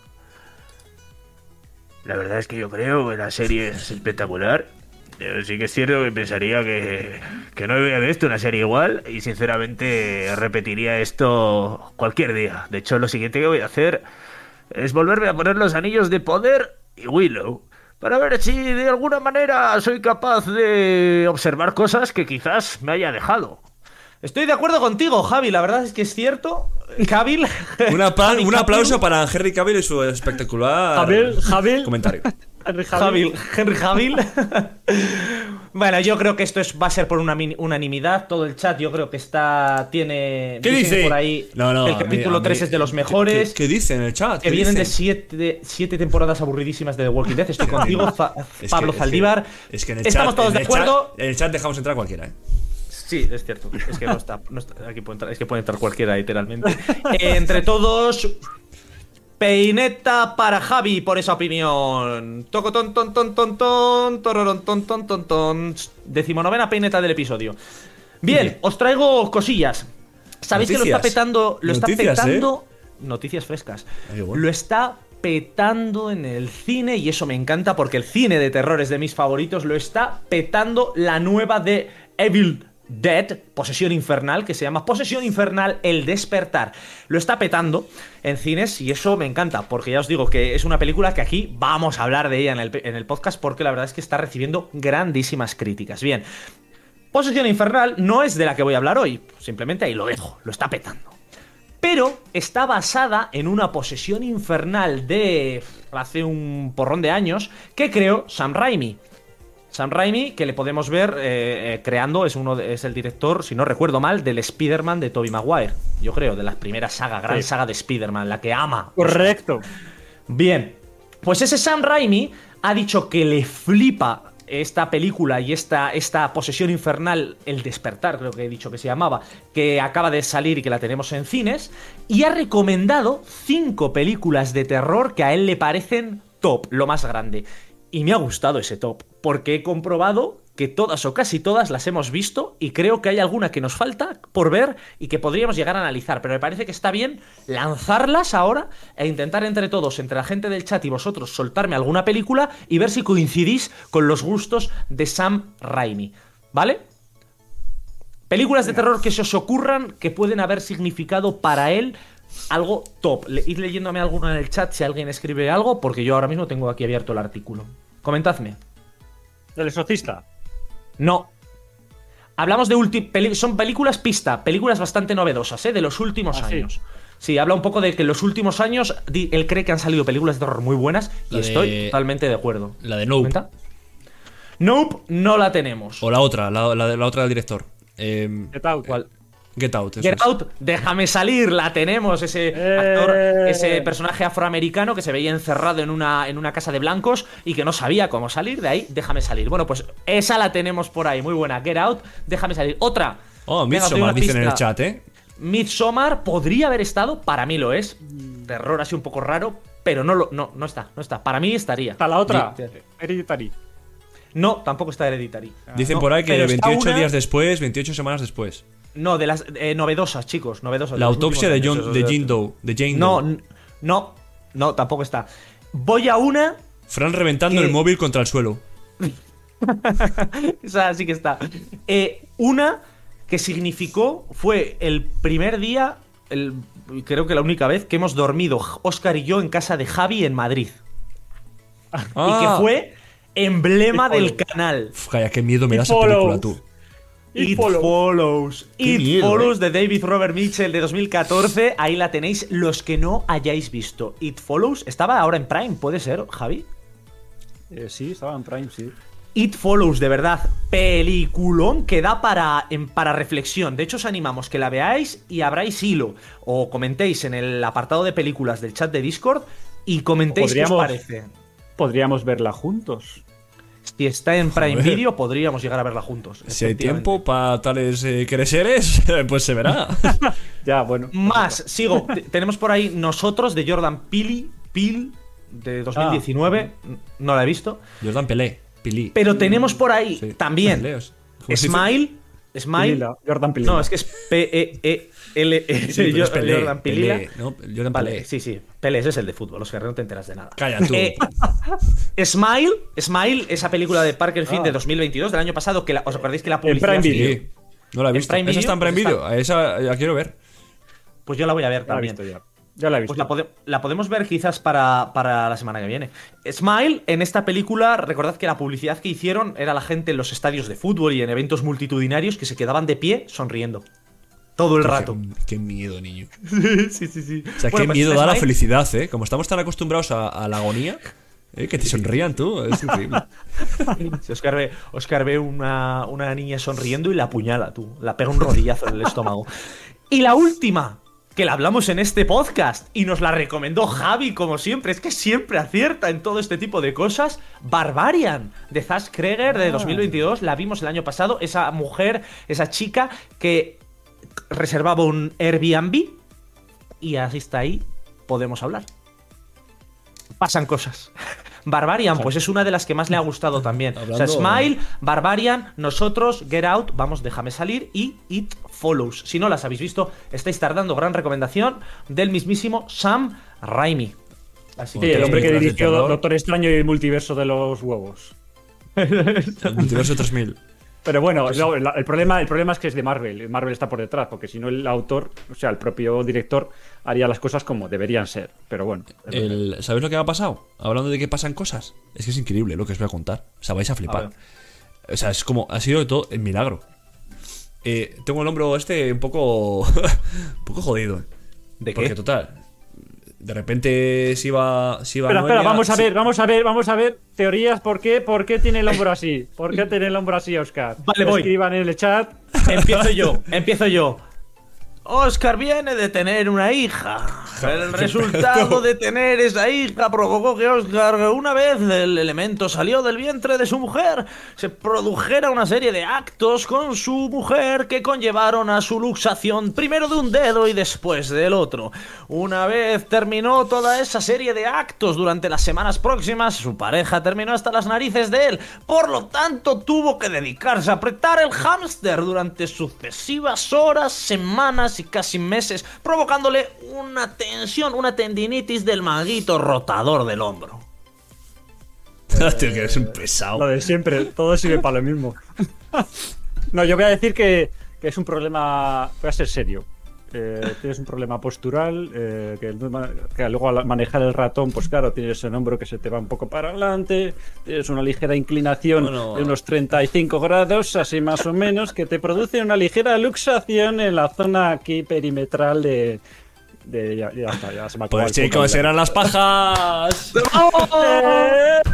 La verdad es que yo creo que la serie es espectacular. Pero sí que es cierto que pensaría que, que no había visto una serie igual y sinceramente repetiría esto cualquier día. De hecho, lo siguiente que voy a hacer es volverme a poner los anillos de poder y Willow. Para ver si de alguna manera soy capaz de observar cosas que quizás me haya dejado. Estoy de acuerdo contigo, Javi. La verdad es que es cierto. Cavill. Un, aplauso para Henry Cavill y su espectacular Javier, Javier, comentario. Henry Javill, Henry Javill. bueno, yo creo que esto es, va a ser por una unanimidad. Todo el chat, yo creo que está. Tiene. ¿Qué dice? Por ahí. No, no, el mí- capítulo mí- 3 es de los ¿Qué- mejores. ¿Qué, qué dice en el chat? que ¿Qué vienen de siete, de siete temporadas aburridísimas de The Walking Dead. Estoy contigo, Fa- Es Pablo que- es que- Zaldívar. Es que en el Estamos chat, todos en de acuerdo. chat- en el chat dejamos entrar a cualquiera, ¿eh? Sí, es cierto. Es que no está. no está- aquí puede entrar, es que puede entrar cualquiera, literalmente. Eh, entre todos. Peineta para Javi por esa opinión. Toco ton ton ton ton ton. Tororón ton ton ton ton. Decimonovena peineta del episodio. Bien, os traigo cosillas. ¿Sabéis que lo está petando? Lo está Noticias, ¿eh? petando. Noticias frescas. Ay, bueno. Lo está petando en el cine y eso me encanta porque el cine de terror es de mis favoritos. Lo está petando la nueva de Evil Dead, Posesión Infernal, que se llama Posesión Infernal El Despertar. Lo está petando en cines y eso me encanta porque ya os digo que es una película que aquí vamos a hablar de ella en el, en el podcast porque la verdad es que está recibiendo grandísimas críticas. Bien, Posesión Infernal no es de la que voy a hablar hoy, simplemente ahí lo dejo, lo está petando. Pero está basada en una posesión infernal de hace un porrón de años que creó Sam Raimi. Sam Raimi, que le podemos ver eh, eh, creando, es, uno de- es el director, si no recuerdo mal, del Spider-Man de Tobey Maguire. Yo creo, de la primera saga, gran Sí. saga de Spider-Man, la que ama. Correcto. Bien, pues ese Sam Raimi ha dicho que le flipa esta película y esta, esta posesión infernal, El despertar, creo que he dicho que se llamaba, que acaba de salir y que la tenemos en cines, y ha recomendado cinco películas de terror que a él le parecen top, lo más grande. Y me ha gustado ese top, porque he comprobado que todas o casi todas las hemos visto y creo que hay alguna que nos falta por ver y que podríamos llegar a analizar, pero me parece que está bien lanzarlas ahora e intentar entre todos, entre la gente del chat y vosotros, soltarme alguna película y ver si coincidís con los gustos de Sam Raimi, ¿vale? Películas de terror que se os ocurran que pueden haber significado para él algo top. Le- id leyéndome alguno en el chat si alguien escribe algo, porque yo ahora mismo tengo aquí abierto el artículo. Comentadme. El exorcista. No. Hablamos de son películas pista, películas bastante novedosas, ¿eh? De los últimos Ah, años. Sí, habla un poco de que en los últimos años él cree que han salido películas de terror muy buenas y La de- estoy totalmente de acuerdo. La de Nope. ¿Comenta? Nope, no la tenemos. O la otra, la, la, otra del director. Eh, ¿Qué tal? ¿Cuál? Get Out. eso Get es. Out, déjame salir, la tenemos, ese Eh. actor, ese personaje afroamericano que se veía encerrado en una, en una casa de blancos y que no sabía cómo salir, de ahí, déjame salir. Bueno, pues esa la tenemos por ahí, muy buena, Get Out, déjame salir. Otra. Oh, Midsommar dicen en el chat, ¿eh? Midsommar podría haber estado, para mí lo es, terror así un poco raro, pero no, lo, no, no está, no está, para mí estaría. Está la otra. Di- Hereditary. No, tampoco está Hereditary. Dicen No, por ahí que pero está 28 una- días después, 28 semanas después. No, de las eh, novedosas, chicos, novedosas. La autopsia de, John, años, de Jane. Doe. De Jane No, Doe. no, no, tampoco está. Voy a una. Fran reventando el móvil contra el suelo. Esa sí que está. Eh, una que significó. Fue el primer día. El, creo que la única vez que hemos dormido Oscar y yo en casa de Javi en Madrid. Y que Ah. fue emblema del canal. Uf, calla, qué miedo me da esa película, tú. It It follows. It miedo, Follows eh. de David Robert Mitchell de 2014. Ahí la tenéis. Los que no hayáis visto. It Follows. Estaba ahora en Prime, ¿puede ser, Javi? Eh, sí, estaba en Prime, sí. It Follows, de verdad, peliculón que da para, en- para reflexión. De hecho, os animamos que la veáis y abráis hilo o comentéis en el apartado de películas del chat de Discord y comentéis qué os parece. Podríamos verla juntos. Si está en Prime Joder. Video, podríamos llegar a verla juntos. Si hay tiempo para tales eh, creceres, pues se verá. Ya, bueno. Más, sigo. Te- Tenemos por ahí Nosotros de Jordan Peele, Peele de 2019. No la he visto. Jordan Pelé, Pili. Pero tenemos por ahí Sí. también. Smile. Smile. Pilila, Jordan Pilila. No, es que es Sí, Pelé, Jordan. Pelé, ¿no? Jordan Vale, sí, sí. Pelé, ese es el de fútbol. Oscar, no te enteras de nada. Calla tú. Eh, Smile, Smile, esa película de Parker Finn Ah. de 2022, del año pasado, que la- os acordáis que la En publicidad. Prime Video. Sí. No la he ¿En visto. Prime Esa está en Video? Prime Pues Video. Esa la quiero ver. Pues yo la voy a ver Ya la he también. visto ya. Ya la he visto. Pues la, pode- la podemos ver quizás para, para la semana que viene. Smile, en esta película, recordad que la publicidad que hicieron era la gente en los estadios de fútbol y en eventos multitudinarios que se quedaban de pie sonriendo. Todo el rato. Qué, qué miedo, niño. sí, sí, sí. O sea, Bueno, qué pues miedo da la felicidad, ¿eh? Como estamos tan acostumbrados a, a la agonía, ¿eh? que te sonrían tú. Es increíble. Oscar ve, Oscar ve una, una niña sonriendo y la apuñala, tú. La pega un rodillazo en el estómago. Y la última, que la hablamos en este podcast y nos la recomendó Javi, como siempre. Es que siempre acierta en todo este tipo de cosas. Barbarian, de Zash Kreger, de 2022. La vimos el año pasado. Esa mujer, esa chica que reservaba un Airbnb. Y así está ahí, podemos hablar. Pasan cosas. Barbarian, pues es una de las que más le ha gustado también. O sea, Smile, Barbarian, nosotros, Get Out, vamos, déjame salir y It Follows. Si no las habéis visto, estáis tardando. Gran recomendación del mismísimo Sam Raimi. Así que el hombre que dirigió. Doctor Extraño y el multiverso de los huevos. El multiverso 3000. Pero bueno, no, el, problema, el problema es que es de Marvel. Marvel está por detrás, porque si no el autor, o sea, el propio director, haría las cosas como deberían ser. Pero bueno. El- ¿Sabes lo que me ha pasado? Hablando de que pasan cosas. Es que es increíble lo que os voy a contar. O sea, vais a flipar. o sea, es como. Ha sido todo el milagro. Eh, tengo el hombro este un poco. un poco jodido. ¿De Porque qué? total. De repente se iba. Se iba Espera, espera, vamos a ver, vamos a ver, vamos a ver teorías. ¿Por qué, por qué tiene el hombro así? ¿Por qué tiene el hombro así, Oscar? Vale, voy. Escriban en el chat. Empiezo yo, empiezo yo. Oscar viene de tener una hija. El resultado de tener esa hija provocó que Oscar, una vez el elemento salió del vientre de su mujer, se produjera una serie de actos con su mujer que conllevaron a su luxación primero de un dedo y después del otro. Una vez terminó toda esa serie de actos durante las semanas próximas, su pareja terminó hasta las narices de él. Por lo tanto, tuvo que dedicarse a apretar el hámster durante sucesivas horas, semanas y casi meses, provocándole una tensión, una tendinitis del manguito rotador del hombro. Tío, que eres un Lo pesado. de siempre, todo sirve para lo mismo. No, yo voy a decir que, que es un problema. Voy a ser serio. Eh, tienes un problema postural, eh, que, luego al manejar el ratón, pues claro, tienes el hombro que se te va un poco para adelante, tienes una ligera inclinación Bueno. de unos 35 grados, así más o menos, que te produce una ligera luxación en la zona aquí perimetral de... de- ya, ya está, ya se me ha acabado Pues chicos, eran las pajas. ¡Eh!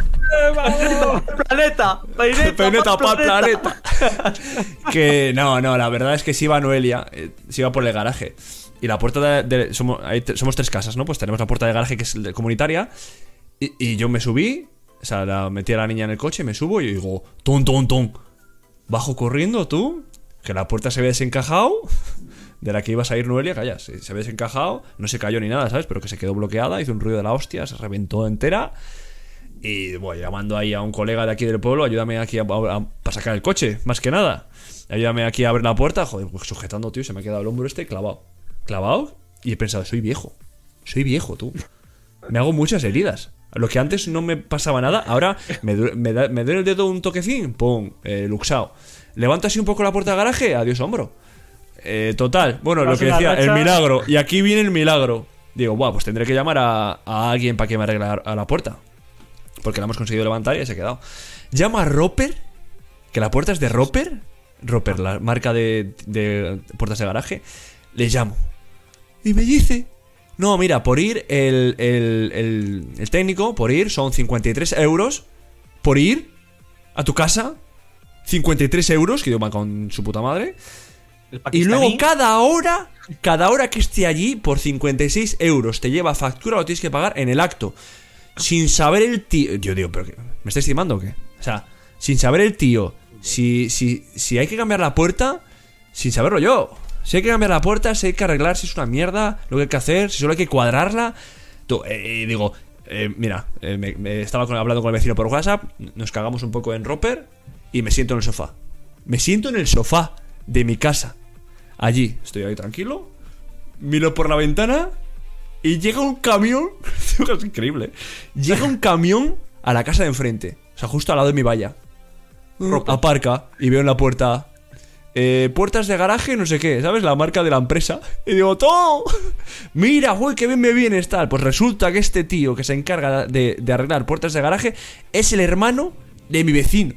¡Vamos! ¡Planeta! ¡Peineta, Peineta pa'l planeta. que no, no, la verdad es que se iba Noelia, eh, se iba por el garaje. Y la puerta de. de- somos, te- somos tres casas, ¿no? Pues tenemos la puerta de garaje que es comunitaria. Y, y yo me subí, o sea, la metí a la niña en el coche, me subo y digo, ton, ton, ton. Bajo corriendo tú, que la puerta se había desencajado. De la que ibas a ir Noelia, calla, se, se había desencajado, no se cayó ni nada, ¿sabes? Pero que se quedó bloqueada, hizo un ruido de la hostia, se reventó entera. Y bueno, llamando ahí a un colega de aquí del pueblo, ayúdame aquí a, sacar el coche, más que nada. Ayúdame aquí a abrir la puerta, joder, pues sujetando, tío, se me ha quedado el hombro este clavado. Clavado y he pensado, soy viejo. Soy viejo, tú. Me hago muchas heridas. Lo que antes no me pasaba nada, ahora me, due- me, da- me duele el dedo un toquecín, pum, eh, luxado. Levanto así un poco la puerta de garaje, adiós hombro. Eh, total, bueno, lo que decía, el milagro. Y aquí viene el milagro. Digo, buah, pues tendré que llamar a, a alguien para que me arregle a la puerta. Porque la hemos conseguido levantar y se ha quedado. Llama a Roper, que la puerta es de Roper. Roper, la marca de, de puertas de garaje. Le llamo. Y me dice... No, mira, por ir el, el, el, el técnico, por ir, son 53 euros. Por ir a tu casa. 53 euros, que idioma con su puta madre. Y luego cada hora, cada hora que esté allí, por 56 euros, te lleva factura, lo tienes que pagar en el acto. Sin saber el tío. Yo digo, ¿pero qué? ¿Me estáis estimando o qué? O sea, sin saber el tío si, si, si hay que cambiar la puerta, sin saberlo yo. Si hay que cambiar la puerta, si hay que arreglar, si es una mierda, lo que hay que hacer, si solo hay que cuadrarla. Tú, eh, eh, digo, eh, mira, eh, me, me estaba con- hablando con el vecino por WhatsApp, nos cagamos un poco en Roper y me siento en el sofá. Me siento en el sofá de mi casa. Allí, estoy ahí tranquilo, miro por la ventana y llega un camión. es increíble. Llega un camión a la casa de enfrente. O sea, justo al lado de mi valla. Aparca y veo en la puerta. eh, puertas de garaje, no sé qué, ¿sabes? La marca de la empresa. Y digo, ¡Tom! Mira, güey, qué bien me vienes, tal. Pues resulta que este tío que se encarga de, de arreglar puertas de garaje es el hermano de mi vecino.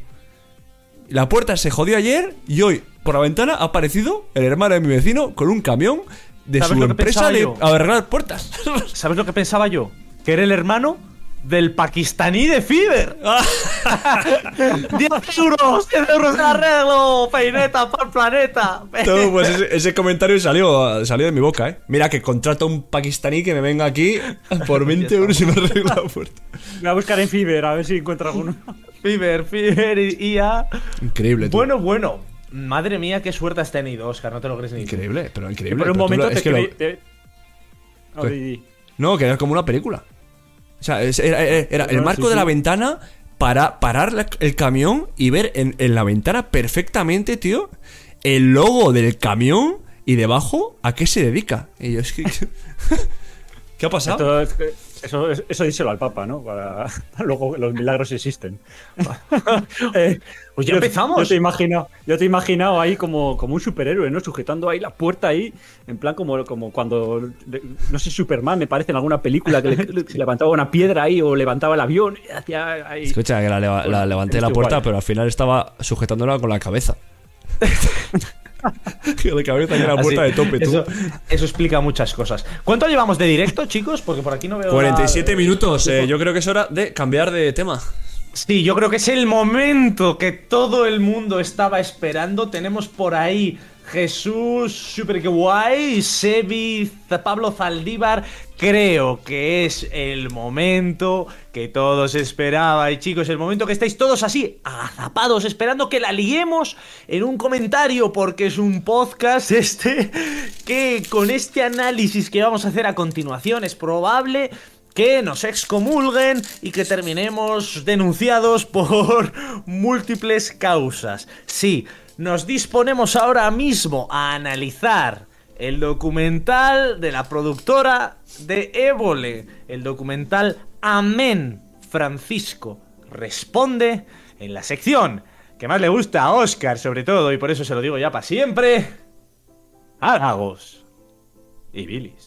La puerta se jodió ayer y hoy, por la ventana, ha aparecido el hermano de mi vecino con un camión de ¿Sabes su empresa de arreglar puertas. ¿Sabes lo que pensaba yo? Que era el hermano del pakistaní de Fiverr. 10 euros, 10 euros de arreglo, peineta para el planeta. Pues ese, ese comentario salió, salió de mi boca, ¿eh? Mira que contrato a un pakistaní que me venga aquí por 20 euros y me arregla la puerta. Voy a buscar en Fiverr a ver si encuentro alguno. Fiverr y IA. Increíble, tú. Bueno, bueno. Madre mía, qué suerte has tenido, Oscar. No te lo crees ni tú. Increíble, pero increíble. Por un lo- momento es te que lo- te- No, que era como una película. O sea, era, era- era el marco sí, de la sí. ventana para parar la- el camión y ver en, en la ventana perfectamente, tío, el logo del camión y debajo a qué se dedica. Y yo es que... ¿Qué ha pasado? Esto es- eso, eso díselo al Papa, ¿no? Para, luego los milagros existen. Eh, Pues ya yo- empezamos. Yo te he imaginado, yo te he imaginado ahí como, como un superhéroe, ¿no? Sujetando ahí la puerta ahí, en plan como, como cuando, no sé, Superman, me parece en alguna película que le, le levantaba una piedra ahí o levantaba el avión y hacía ahí. Escucha, que la, leva- la levanté la puerta, pero al final estaba sujetándola con la cabeza. Que la cabeza y la Así, puerta de tope, tú. Eso, eso explica muchas cosas. ¿Cuánto llevamos de directo, chicos? Porque por aquí no veo. 47 la- minutos. eh, yo creo que es hora de cambiar de tema. Sí, yo creo que es el momento que todo el mundo estaba esperando. Tenemos por ahí Jesús, super guay, Sebi, Pablo Zaldívar. Creo que es el momento que todos esperabais, chicos. El momento que estáis todos así, agazapados, esperando que la liemos en un comentario, porque es un podcast este que con este análisis que vamos a hacer a continuación es probable que nos excomulguen y que terminemos denunciados por múltiples causas. Sí, nos disponemos ahora mismo a analizar el documental de la productora de Évole, el documental Amén Francisco responde en la sección que más le gusta a Oscar sobre todo y por eso se lo digo ya para siempre. Halagos y bilis.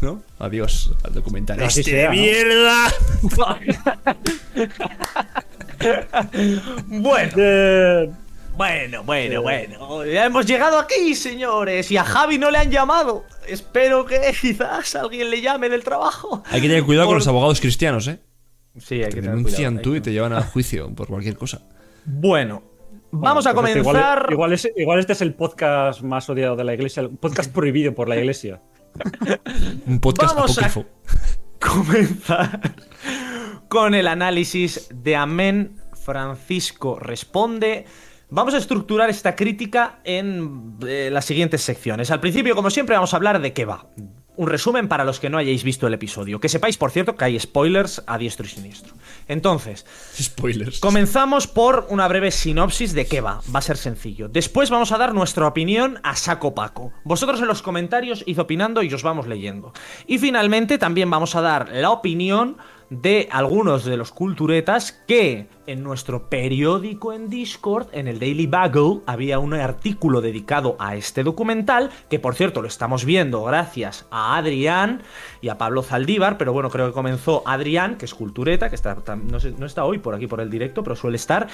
¿No? Adiós al documental. Así ¡Este sea, de ¿no? mierda! Bueno. Bueno, bueno, bueno. Ya hemos llegado aquí, señores. Y a Javi no le han llamado. Espero que quizás alguien le llame del trabajo. Hay que tener cuidado con los abogados cristianos, ¿eh? Sí, hay Te que tener denuncian cuidado, tú y te llevan a juicio por cualquier cosa. Bueno, vamos a Pues este comenzar. Igual, igual es- igual este es el podcast más odiado de la iglesia, el podcast prohibido por la iglesia. Un podcast Vamos a- apócrifo. comenzar con el análisis de Amén Francisco Responde. Vamos a estructurar esta crítica en eh, las siguientes secciones. Al principio, como siempre, vamos a hablar de qué va. Un resumen para los que no hayáis visto el episodio. Que sepáis, por cierto, que hay spoilers a diestro y siniestro. Entonces, Spoilers. Comenzamos por una breve sinopsis de qué va. Va a ser sencillo. Después vamos a dar nuestra opinión a saco paco. Vosotros en los comentarios id opinando y os vamos leyendo. Y finalmente también vamos a dar la opinión de algunos de los culturetas que en nuestro periódico en Discord, en el Daily Bugle, había un artículo dedicado a este documental, que por cierto lo estamos viendo gracias a Adrián y a Pablo Zaldívar, pero bueno, creo que comenzó Adrián, que es cultureta, que está, no está hoy por aquí por el directo, pero suele estar,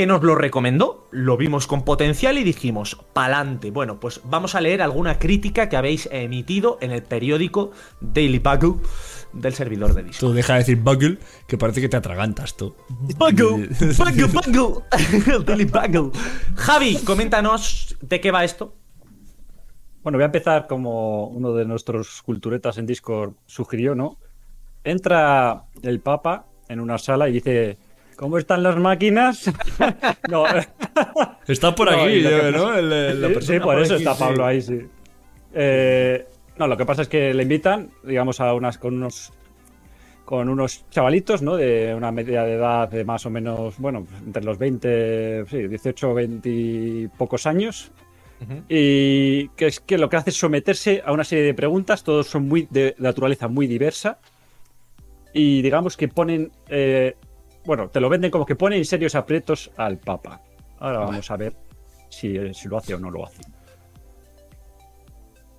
que nos lo recomendó, lo vimos con potencial y dijimos, pa'lante. Bueno, pues vamos a leer alguna crítica que habéis emitido en el periódico Daily Bugle del servidor de Discord. Tú deja de decir Bugle, que parece que te atragantas tú. Bugle, Bugle, Bugle, Daily Bugle. Javi, coméntanos de qué va esto. Bueno, voy a empezar como uno de nuestros culturetas en Discord sugirió, ¿no? Entra el Papa en una sala y dice, ¿cómo están las máquinas? no, Está por No, aquí, que ¿no? El- el- la sí, persona sí, por, eso aquí, está sí. Pablo ahí, sí. Eh, no, lo que pasa es que le invitan, digamos, a unas con unos con unos chavalitos, ¿no? De una media de edad de más o menos, bueno, entre los 20, sí, 18, 20 y pocos años. Y que es que lo que hace es someterse a una serie de preguntas, todos son muy de, de naturaleza muy diversa. Y digamos que ponen, eh, bueno, te lo venden como que ponen en serios aprietos al Papa. Ahora vamos a ver si, si lo hace o no lo hace.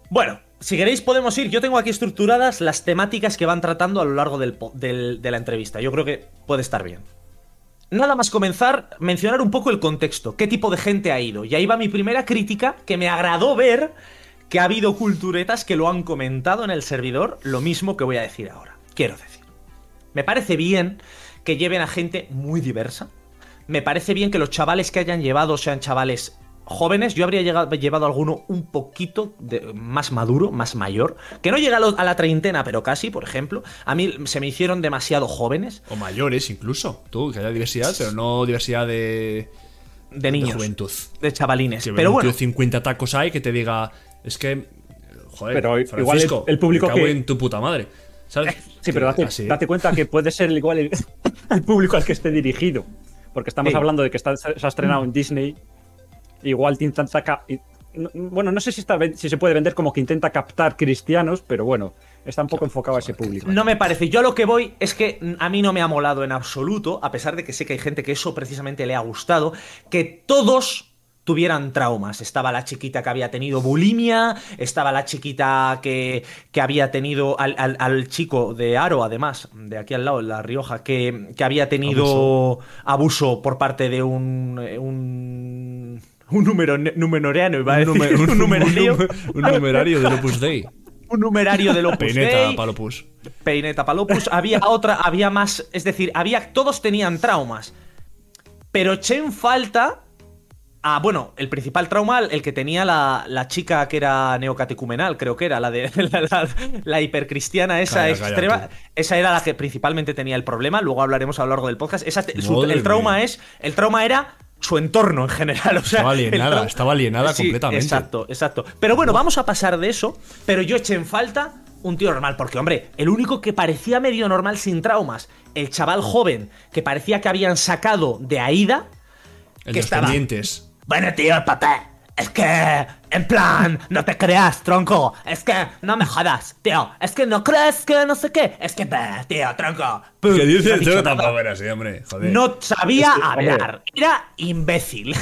Bueno, si queréis podemos ir. Yo tengo aquí estructuradas las temáticas que van tratando a lo largo del po- del- de la entrevista. Yo creo que puede estar bien. Nada más comenzar, mencionar un poco el contexto, qué tipo de gente ha ido. Y ahí va mi primera crítica, que me agradó ver que ha habido culturetas que lo han comentado en el servidor, lo mismo que voy a decir ahora. Quiero decir, me parece bien que lleven a gente muy diversa. Me parece bien que los chavales que hayan llevado sean chavales jóvenes. Yo habría llegado- llevado alguno un poquito de- más maduro, más mayor. Que no llega a, la treintena, pero casi, por ejemplo. A mí se me hicieron demasiado jóvenes. O mayores incluso. Tú, que haya diversidad, pero no diversidad de, De niños. juventud. De chavalines. Que pero bueno. tío 50 tacos hay que te diga, es que, joder, Pero igual el- el público me cago que- en tu puta madre. ¿Sabes? Sí, pero date, Así. date cuenta que puede ser igual el, el público al que esté dirigido. Porque estamos Sí. hablando de que está, se ha estrenado en Disney. Igual te intenta. ca- y- no- Bueno, no sé si, está, si se puede vender como que intenta captar cristianos, pero bueno, está un poco enfocado a ese público. No me parece. Yo a lo que voy es que a mí no me ha molado en absoluto, a pesar de que sé que hay gente que eso precisamente le ha gustado, que todos tuvieran traumas. Estaba la chiquita que había tenido bulimia, estaba la chiquita que, que había tenido al, al- al chico de Aro, además, de aquí al lado, en La Rioja, que, que había tenido abuso. por parte de un... eh, un un número numenoreano, iba a un, decir, numer- un numerario, un numerario del Opus Dei. un numerario del Opus Peineta Dei. para Opus. Peineta Palopus, había otra, había más, es decir, había, todos tenían traumas. Pero eché en falta a, bueno, el principal trauma, el que tenía la, la chica que era neocatecumenal, creo que era, la de la, la- la hipercristiana esa Calla, extrema. esa era la que principalmente tenía el problema, luego hablaremos a lo largo del podcast. Esa su- el trauma mía. es, el trauma era su entorno en general. O sea, Estaba alienada, estaba alienada Sí, completamente. Exacto, exacto. Pero bueno, vamos a pasar de eso. Pero yo eché en falta un tío normal, porque hombre, el único que parecía medio normal sin traumas, el chaval joven que parecía que habían sacado de Aida. El que de los estaba- pendientes. Bueno, tío, papá. Es que, en plan, no te creas, tronco. Es que, no me jodas, tío. Es que no crees que no sé qué. Es que, bah, tío, tronco. Pum, ¿Qué dices? nada. tampoco eras así, hombre. Joder. No sabía Es que, hombre. hablar. Era imbécil.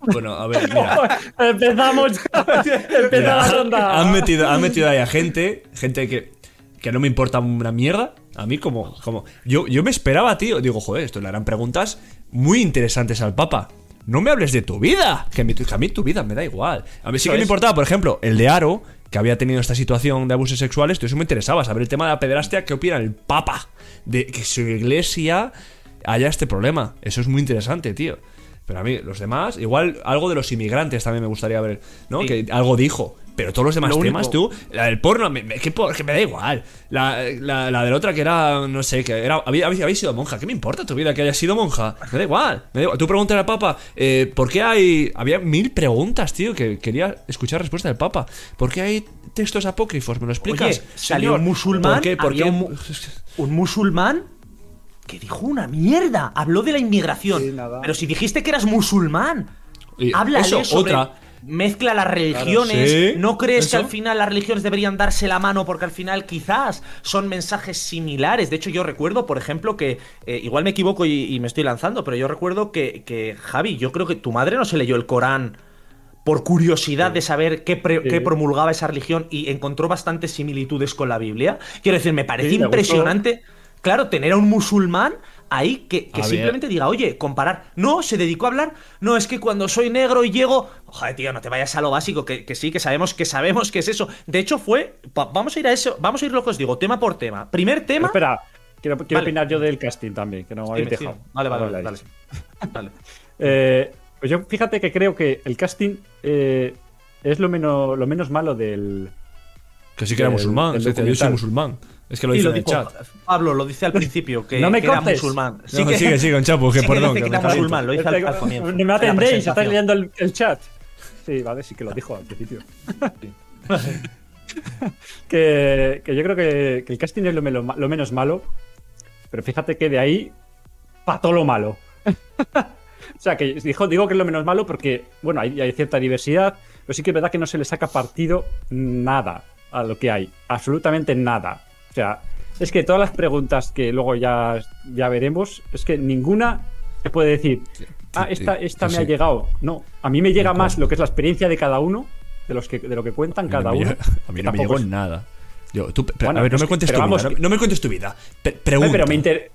Bueno, a ver, mira. Empezamos. Empezamos Mira, la ronda. han, metido, han metido ahí a gente, gente que, que no me importa una mierda. A mí como... como yo, yo me esperaba, tío. Digo, joder, esto le harán preguntas muy interesantes al Papa. No me hables de tu vida. Que, a mí- que a mí tu vida me da igual. A mí sí que me importaba, por ejemplo, el de Aro, que había tenido esta situación de abusos sexuales. Eso me interesaba, saber el tema de la pederastia. ¿Qué opina el Papa? De que su iglesia haya este problema. Eso es muy interesante, tío. Pero a mí, los demás, igual algo de los inmigrantes también me gustaría ver, ¿no? Sí. Que algo dijo. Pero todos los demás Lo temas, tú, la del porno, me, me- que, me da igual. La, la, la de la otra que era, no sé, que era, había, había, había sido monja. ¿Qué me importa tu vida que haya sido monja? Me da igual. Me da igual. Tú pregúntale al Papa, eh, ¿por qué hay. Había mil preguntas, tío, que quería escuchar respuesta del Papa. ¿Por qué hay textos apócrifos? ¿Me lo explicas? Oye, salió Señor? un musulmán. ¿Por qué? ¿Por qué? Un, mu- un musulmán que dijo una mierda. Habló de la inmigración. Sí, nada. Pero si dijiste que eras musulmán, Y háblale eso, sobre. otra. Mezcla las religiones. sí, ¿No crees que al final las religiones deberían darse la mano? Porque al final quizás son mensajes similares. De hecho, yo recuerdo, por ejemplo, que eh, igual me equivoco y, y me estoy lanzando, pero yo recuerdo que, que, Javi, yo creo que tu madre no se leyó el Corán por curiosidad de saber qué, pre- Sí. qué promulgaba esa religión y encontró bastantes similitudes con la Biblia. Quiero decir, me parece impresionante claro, tener a un musulmán ahí que, simplemente diga, oye, comparar. No, se dedicó a hablar. No, es que cuando soy negro y llego. Joder, tío, no te vayas a lo básico, que, que sí, que sabemos que sabemos que es eso. De hecho, fue. va- vamos a ir a eso, vamos a ir lo que os digo, tema por tema. Primer tema. Espera, quiero, quiero Vale. opinar yo del casting también, que no me habéis Dime, dejado. Vale, vale, vale. Dale. Eh, pues yo fíjate que creo que el casting eh, es lo menos, lo menos malo del. Que sí que era musulmán. del se dice, yo soy musulmán. Es que lo Sí, dice lo en el dijo chat. Pablo, lo dice al principio, que, No me que era musulmán. No, sigue, sigue, Chapo, que sí perdón, que que me era musulmán, lo dice al, al comienzo. No me atendéis, estáis leyendo el, el chat. Sí, vale, sí que lo dijo al principio. que, que yo creo que, que el casting es lo, melo- lo menos malo, pero fíjate que de ahí pató lo malo. o sea, que dijo, digo que es lo menos malo porque, bueno, hay, hay cierta diversidad, pero sí que es verdad que no se le saca partido nada a lo que hay, absolutamente nada. O sea, es que todas las preguntas que luego ya, ya veremos, es que ninguna se puede decir, ah, esta, esta me ha llegado. No, a mí me llega más lo que es la experiencia de cada uno, de, los que, de lo que cuentan cada uno. A mí no me llegó nada. Yo, tú, pero, Bueno, a ver, no me cuentes tu vamos, vida. No, no me cuentes tu vida. Pregunta. pero me inter-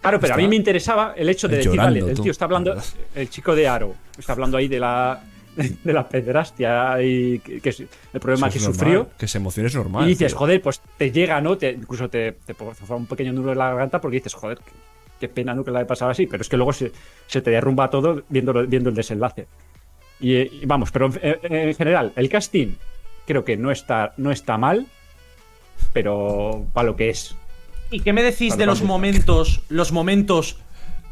Claro, pero a mí me interesaba el hecho de decir, vale, el tío está hablando, el chico de Aro, está hablando ahí de la de la pederastia y que, que el problema que normal, sufrió. Que se emocione es normal. Y dices, tío. joder, pues te llega, ¿no? Te, incluso te, te un pequeño nudo en la garganta porque dices, joder, qué, qué pena ¿no? que la haya pasado así. Pero es que luego se, se te derrumba todo viendo, viendo el desenlace. Y, y vamos, pero en, en- en general, el casting creo que no está, no está mal, pero para lo que es. ¿Y qué me decís de los momentos, los momentos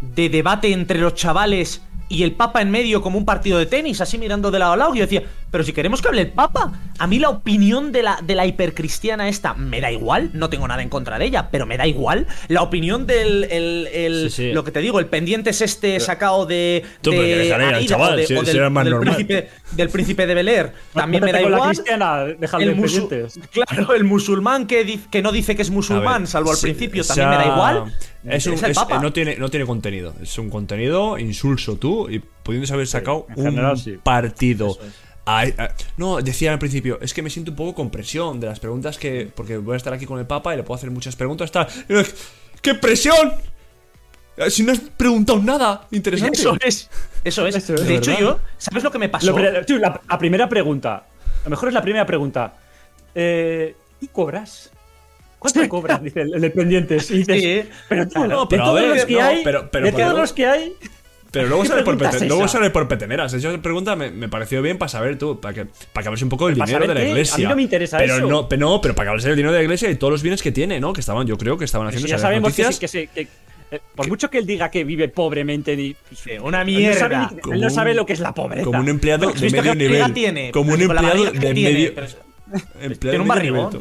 de debate entre los chavales y el Papa en medio como un partido de tenis, así mirando de lado a lado? Y yo decía, pero si queremos que hable el Papa, a mí la opinión de la, de la hipercristiana esta me da igual, no tengo nada en contra de ella, pero me da igual. La opinión del, el, el- Sí, sí. lo que te digo, el pendiente es este sacado de... Tú, de Aida, chaval, o de- si- o si del, era más del normal. príncipe, del príncipe de Bel Air, también me da igual. El musu-. Claro, el musulmán que, di- que no dice que es musulmán, ver, salvo al principio, también me da igual. Es un- Es el es- Papa. no, tiene, no tiene contenido. Es un contenido insulso tú y pudiéndose haber sacado general un sí. partido. Ay, ay, no, decía al principio, es que me siento un poco con presión de las preguntas que. Porque voy a estar aquí con el Papa y le puedo hacer muchas preguntas. Tal. Y ¡Qué presión! Eh, Si no has preguntado nada interesante. Eso es. Eso es. Eso es, de hecho, ¿verdad? yo, ¿sabes lo que me pasó? Lo pre- tío, la, la primera pregunta. A lo mejor es la primera pregunta. Eh, ¿Tú cobras? ¿Cuánto cobras? Dice el, el de pendientes. Y dices, Sí, pero de pero a todos ver, los que no, hay, pero- pero de todos los que hay, Pero luego ¿Qué sale, por pete- es luego sale por peteneras. Esa pregunta me, me pareció bien para saber tú, para que, para que hables un poco del ¿Para dinero de la qué? iglesia. A mí no me interesa pero eso. No, pero no, pero para que hables del dinero de la iglesia y todos los bienes que tiene, ¿no? Que estaban, yo creo que estaban haciendo ya esas sabemos que, noticias. sí, que, sí, que- eh, por mucho que él diga que vive pobremente, ni, una él no sabe, mierda. ni- él no sabe lo que es la pobreza. Como un empleado ¿Has de medio nivel. tiene? Como un empleado de tiene, medio. pero- empleado Tiene un barrigón.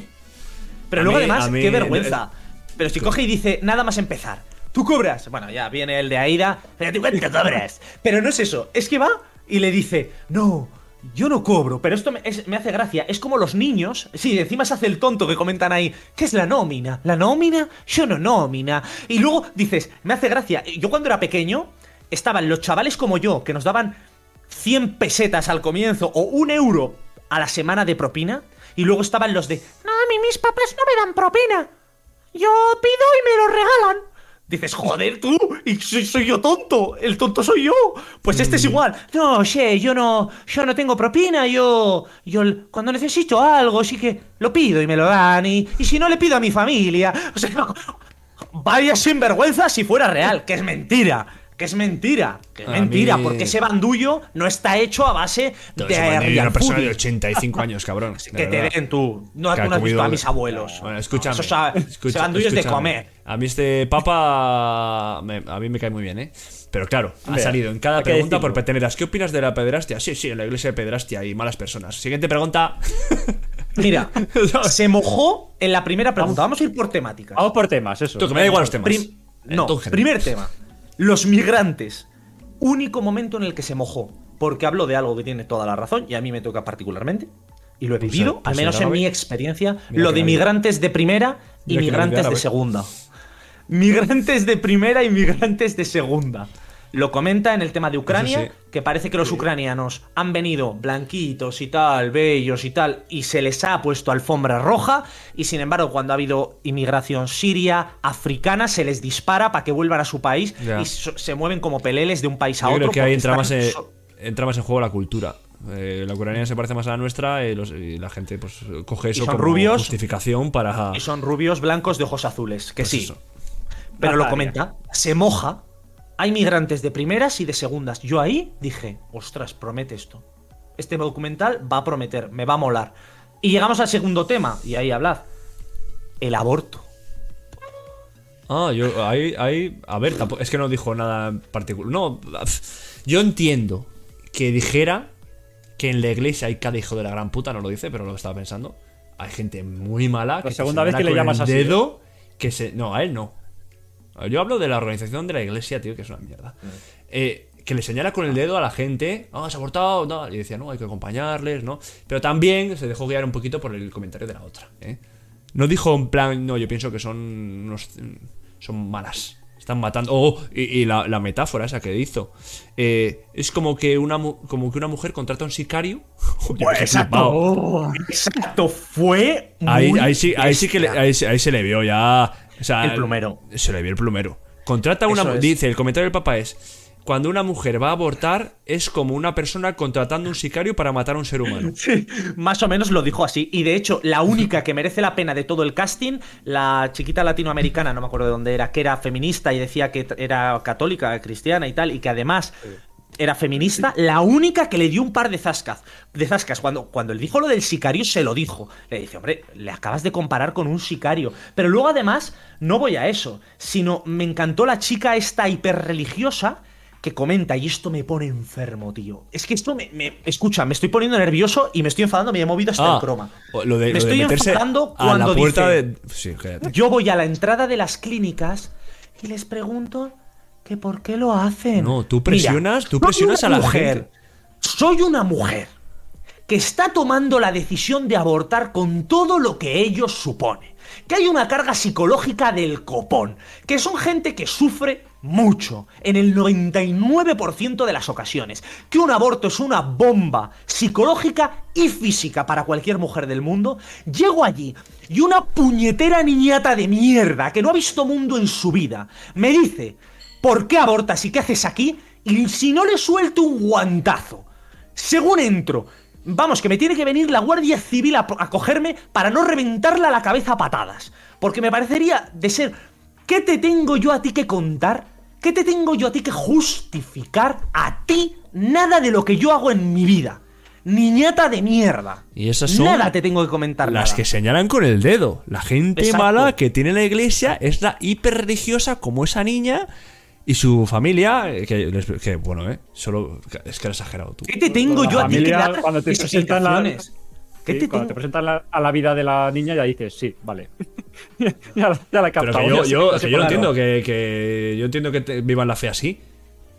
Pero A luego, mí- además, mí- qué vergüenza. Pero si coge y dice, nada más empezar. ¿Tú cobras? Bueno, ya viene el de Aida. Pero tú cuánto cobras. Pero no es eso. Es que va y le dice, no. Yo no cobro, pero esto me, es- me hace gracia. Es como los niños. Sí, encima se hace el tonto que comentan ahí. ¿Qué es la nómina? ¿La nómina? Yo no nómina. Y luego dices, me hace gracia. Yo cuando era pequeño, estaban los chavales como yo, que nos daban 100 pesetas al comienzo o un euro a la semana de propina. Y luego estaban los de, no, a mí mis papás no me dan propina. Yo pido y me lo regalan. Dices, joder, tú, y soy, soy yo tonto, el tonto soy yo. Pues este es igual. No, che, yo no, yo no tengo propina, yo, yo cuando necesito algo sí que lo pido y me lo dan, y, y si no le pido a mi familia. O sea, vaya sinvergüenza si fuera real, que es mentira. Que es mentira, que es A mentira, mí- porque ese bandullo no está hecho a base Todo de real una persona de 85 años, cabrón. Que te den tú. No, tú no has visto a mis abuelos. Bueno, escúchame. Eso sa- escucha- ese bandullo es de comer. A mí este papa me- a mí me cae muy bien, ¿eh? Pero claro, ha salido en cada pregunta por peteneras. ¿Qué opinas de la pederastia? Sí, sí, en la iglesia de pederastia y malas personas. Siguiente pregunta. Mira, se mojó en la primera pregunta. Vamos a ir por temáticas. Vamos por temas, eso. Tú, que me da igual los temas. Prim- no, primer tema. Los migrantes. Único momento en el que se mojó. Porque hablo de algo que tiene toda la razón y a mí me toca particularmente. Y lo he Pues, vivido, al pues, menos en mi experiencia, Mira lo de migrantes de primera y Mira migrantes de segunda. Migrantes de primera y migrantes de segunda. Lo comenta en el tema de Ucrania, sí. que parece que los ucranianos han venido blanquitos y tal, bellos y tal, y se les ha puesto alfombra roja, y sin embargo, cuando ha habido inmigración siria, africana, se les dispara para que vuelvan a su país Ya. y so- se mueven como peleles de un país a Yo otro. creo que ahí entra más, en, so- entra más en juego la cultura. Eh, la ucraniana se parece más a la nuestra y, los- y la gente pues coge eso como rubios. justificación para... y son rubios blancos de ojos azules, que Pues sí. eso. Pero lo comenta, se moja. Hay migrantes de primeras y de segundas. Yo ahí dije, ostras, promete esto. Este documental va a prometer, me va a molar. Y llegamos al segundo tema, y ahí hablad. El aborto. Ah, yo ahí, ahí, a ver, tampoco- es que no dijo nada en particular. No, yo entiendo que dijera que en la iglesia hay cada hijo de la gran puta, no lo dice, pero lo estaba pensando. Hay gente muy mala que te segunda vez que le con llamas el así, ¿eh? dedo que se no, a él no. Yo hablo de la organización de la iglesia, tío, que es una mierda. Eh, que le señala con el dedo a la gente, ah, has abortado, no, y decía, no, hay que acompañarles, ¿no? Pero también se dejó guiar un poquito por el comentario de la otra, ¿eh? No dijo en plan, no, yo pienso que son unos, son malas. Están matando. Oh, y, y la, la metáfora esa que hizo. Eh, es como que, una, como que una mujer contrata a un sicario. He flipado. Oh, exacto, fue. Ahí, ahí sí, ahí sí que le- ahí, se- ahí se le vio ya. O sea, El plumero. Se le vio el plumero. Contrata una. Es. Dice, el comentario del papá es. Cuando una mujer va a abortar, es como una persona contratando un sicario para matar a un ser humano. Sí, más o menos lo dijo así. Y de hecho, la única que merece la pena de todo el casting, la chiquita latinoamericana, no me acuerdo de dónde era, que era feminista y decía que era católica, cristiana y tal, y que además era feminista, la única que le dio un par de zascas. De zascas. Cuando, cuando él dijo lo del sicario, se lo dijo. Le dice, hombre, le acabas de comparar con un sicario. Pero luego, además, no voy a eso, sino me encantó la chica esta hiperreligiosa que comenta, y esto me pone enfermo, tío. Es que esto me, me- Escucha, me estoy poniendo nervioso y me estoy enfadando, me he movido hasta Ah, el croma. o lo de, me lo estoy enfadando a la cuando puerta dice, de. Sí. Yo voy a la entrada de las clínicas y les pregunto que por qué lo hacen. No, tú Mira, presionas- tú presionas a la mujer, gente. Soy una mujer que está tomando la decisión de abortar con todo lo que ello supone. Que hay una carga psicológica del copón. Que son gente que sufre mucho, en el 99% de las ocasiones. Que un aborto es una bomba psicológica y física para cualquier mujer del mundo. Llego allí y una puñetera niñata de mierda que no ha visto mundo en su vida me dice, ¿por qué abortas y qué haces aquí? Y si no le suelto un guantazo. Según entro, vamos, que me tiene que venir la Guardia Civil a, a cogerme para no reventarla la cabeza a patadas. Porque me parecería de ser, ¿qué te tengo yo a ti que contar? ¿Qué te tengo yo a ti que justificar a ti nada de lo que yo hago en mi vida? Niñata de mierda. Y esas son Nada te tengo que comentar. Las nada. que señalan con el dedo. La gente Exacto. mala que tiene la iglesia es la hiperreligiosa como esa niña y su familia. eh, Que, bueno, eh. Solo. Es que lo he exagerado tú. ¿Qué te tengo La yo a ti que cuando te presentan la- explicaciones? ¿Qué Sí, te cuando tengo? te presentan la- a la vida de la niña ya dices, sí, vale. ya, la- ya la he Pero captado. que yo, yo, que lo entiendo, que, que yo entiendo que te- vivan la fe así.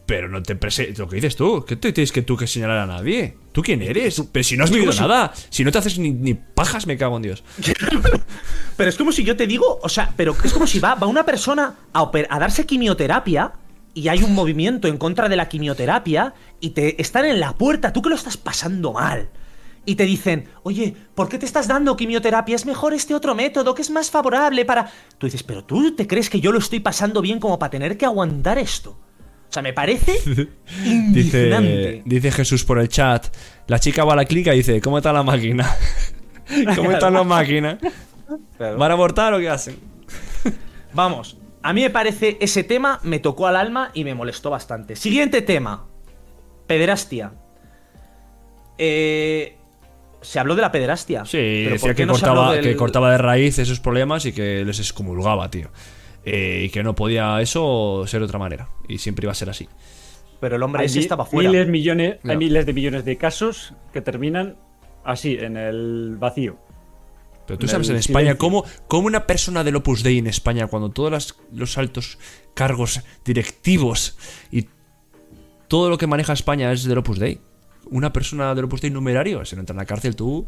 Pero no te prese lo que dices tú. ¿Qué te tienes que tú que señalar a nadie? ¿Tú quién eres? Pero si no has vivido si- nada. Si no te haces ni, ni pajas, me cago en Dios. Pero es como si yo te digo, o sea, pero es como si va, va una persona a, oper- a darse quimioterapia y hay un movimiento en contra de la quimioterapia y te están en la puerta, tú que lo estás pasando mal. Y te dicen, oye, ¿por qué te estás dando quimioterapia? Es mejor este otro método que es más favorable para... Tú dices, pero tú te crees que yo lo estoy pasando bien como para tener que aguantar esto. O sea, me parece Dice, indignante. dice Jesús por el chat. La chica va a la clínica y dice, ¿cómo está la máquina? ¿Cómo está la máquina? ¿Van a abortar o qué hacen? Vamos, a mí me parece ese tema me tocó al alma y me molestó bastante. Siguiente tema. Pederastia. Eh, se habló de la pederastia. Sí, pero decía ¿por qué que, no cortaba, del- que cortaba de raíz esos problemas y que les excomulgaba, tío. Eh, y que no podía eso ser de otra manera. Y siempre iba a ser así. Pero el hombre Hay ese estaba fuera. Miles, millones, hay miles de millones de casos que terminan así, en el vacío. Pero tú sabes en España cómo, cómo una persona del Opus Dei en España, cuando todos las- los altos cargos directivos y todo lo que maneja España es del Opus Dei. Una persona del Opus Dei numerario, se no entra en la cárcel tú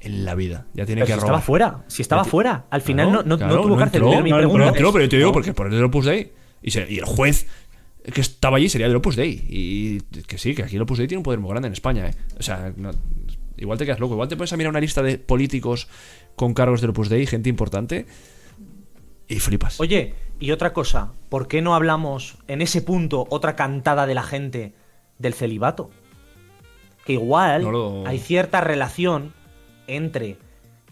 en la vida. Ya tiene Pero que si robar. estaba fuera. Si estaba fuera. Al final Claro, no, no- no claro, tuvo cárcel. entró, Pero mi no, pregunta No no es- entró, pero yo te digo no. porque por el Opus Dei. Y, se- y el juez que estaba allí sería del Opus Dei. Y que sí, que aquí el Opus Dei tiene un poder muy grande en España, ¿eh? O sea, no- igual te quedas loco. Igual te pones a mirar una lista de políticos con cargos del Opus Dei, gente importante, y flipas. Oye, y otra cosa, ¿por qué no hablamos en ese punto, otra cantada de la gente, del celibato? Que igual No lo- hay cierta relación entre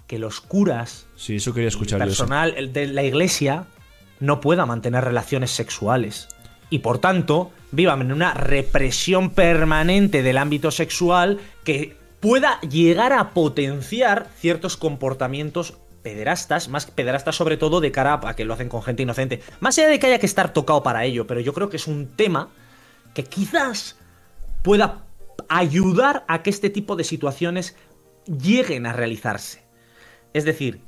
que los curas Sí, eso quería el escuchar yo. personal de la iglesia no pueda mantener relaciones sexuales. Y por tanto, vivan en una represión permanente del ámbito sexual que pueda llegar a potenciar ciertos comportamientos pederastas, más pederastas sobre todo de cara a que lo hacen con gente inocente. Más allá de que haya que estar tocado para ello, pero yo creo que es un tema que quizás pueda ayudar a que este tipo de situaciones lleguen a realizarse. Es decir,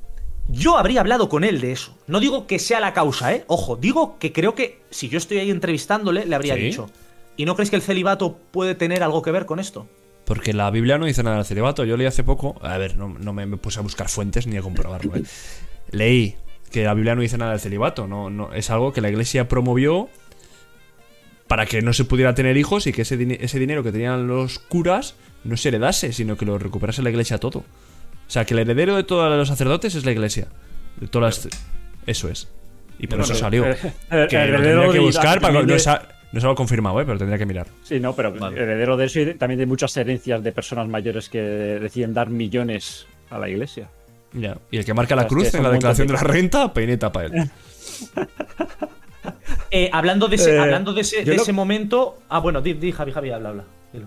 yo habría hablado con él de eso. No digo que sea la causa, ¿eh? Ojo, digo que creo que si yo estoy ahí entrevistándole, le habría ¿Sí? dicho. ¿Y no crees que el celibato puede tener algo que ver con esto? Porque la Biblia no dice nada del celibato. Yo leí hace poco. A ver, no, no me, me puse a buscar fuentes ni a comprobarlo. ¿eh? Leí que la Biblia no dice nada del celibato. No, no, es algo que la iglesia promovió para que no se pudiera tener hijos y que ese, ese dinero que tenían los curas no se heredase, sino que lo recuperase la iglesia todo. O sea, que el heredero de todos los sacerdotes es la iglesia. De todas las- Eso es. Y por eso salió. que lo tendría que buscar para no no es algo confirmado, ¿eh? pero tendría que mirar. Sí, no, pero heredero de eso y también de muchas herencias de personas mayores que deciden dar millones a la iglesia. Ya. Y el que marca la cruz en la declaración de de la renta, peineta para él. Eh, hablando de ese, Eh, hablando de ese, yo de lo- ese momento. Ah, bueno, di, di, Javi, Javi, habla, habla. Dilo.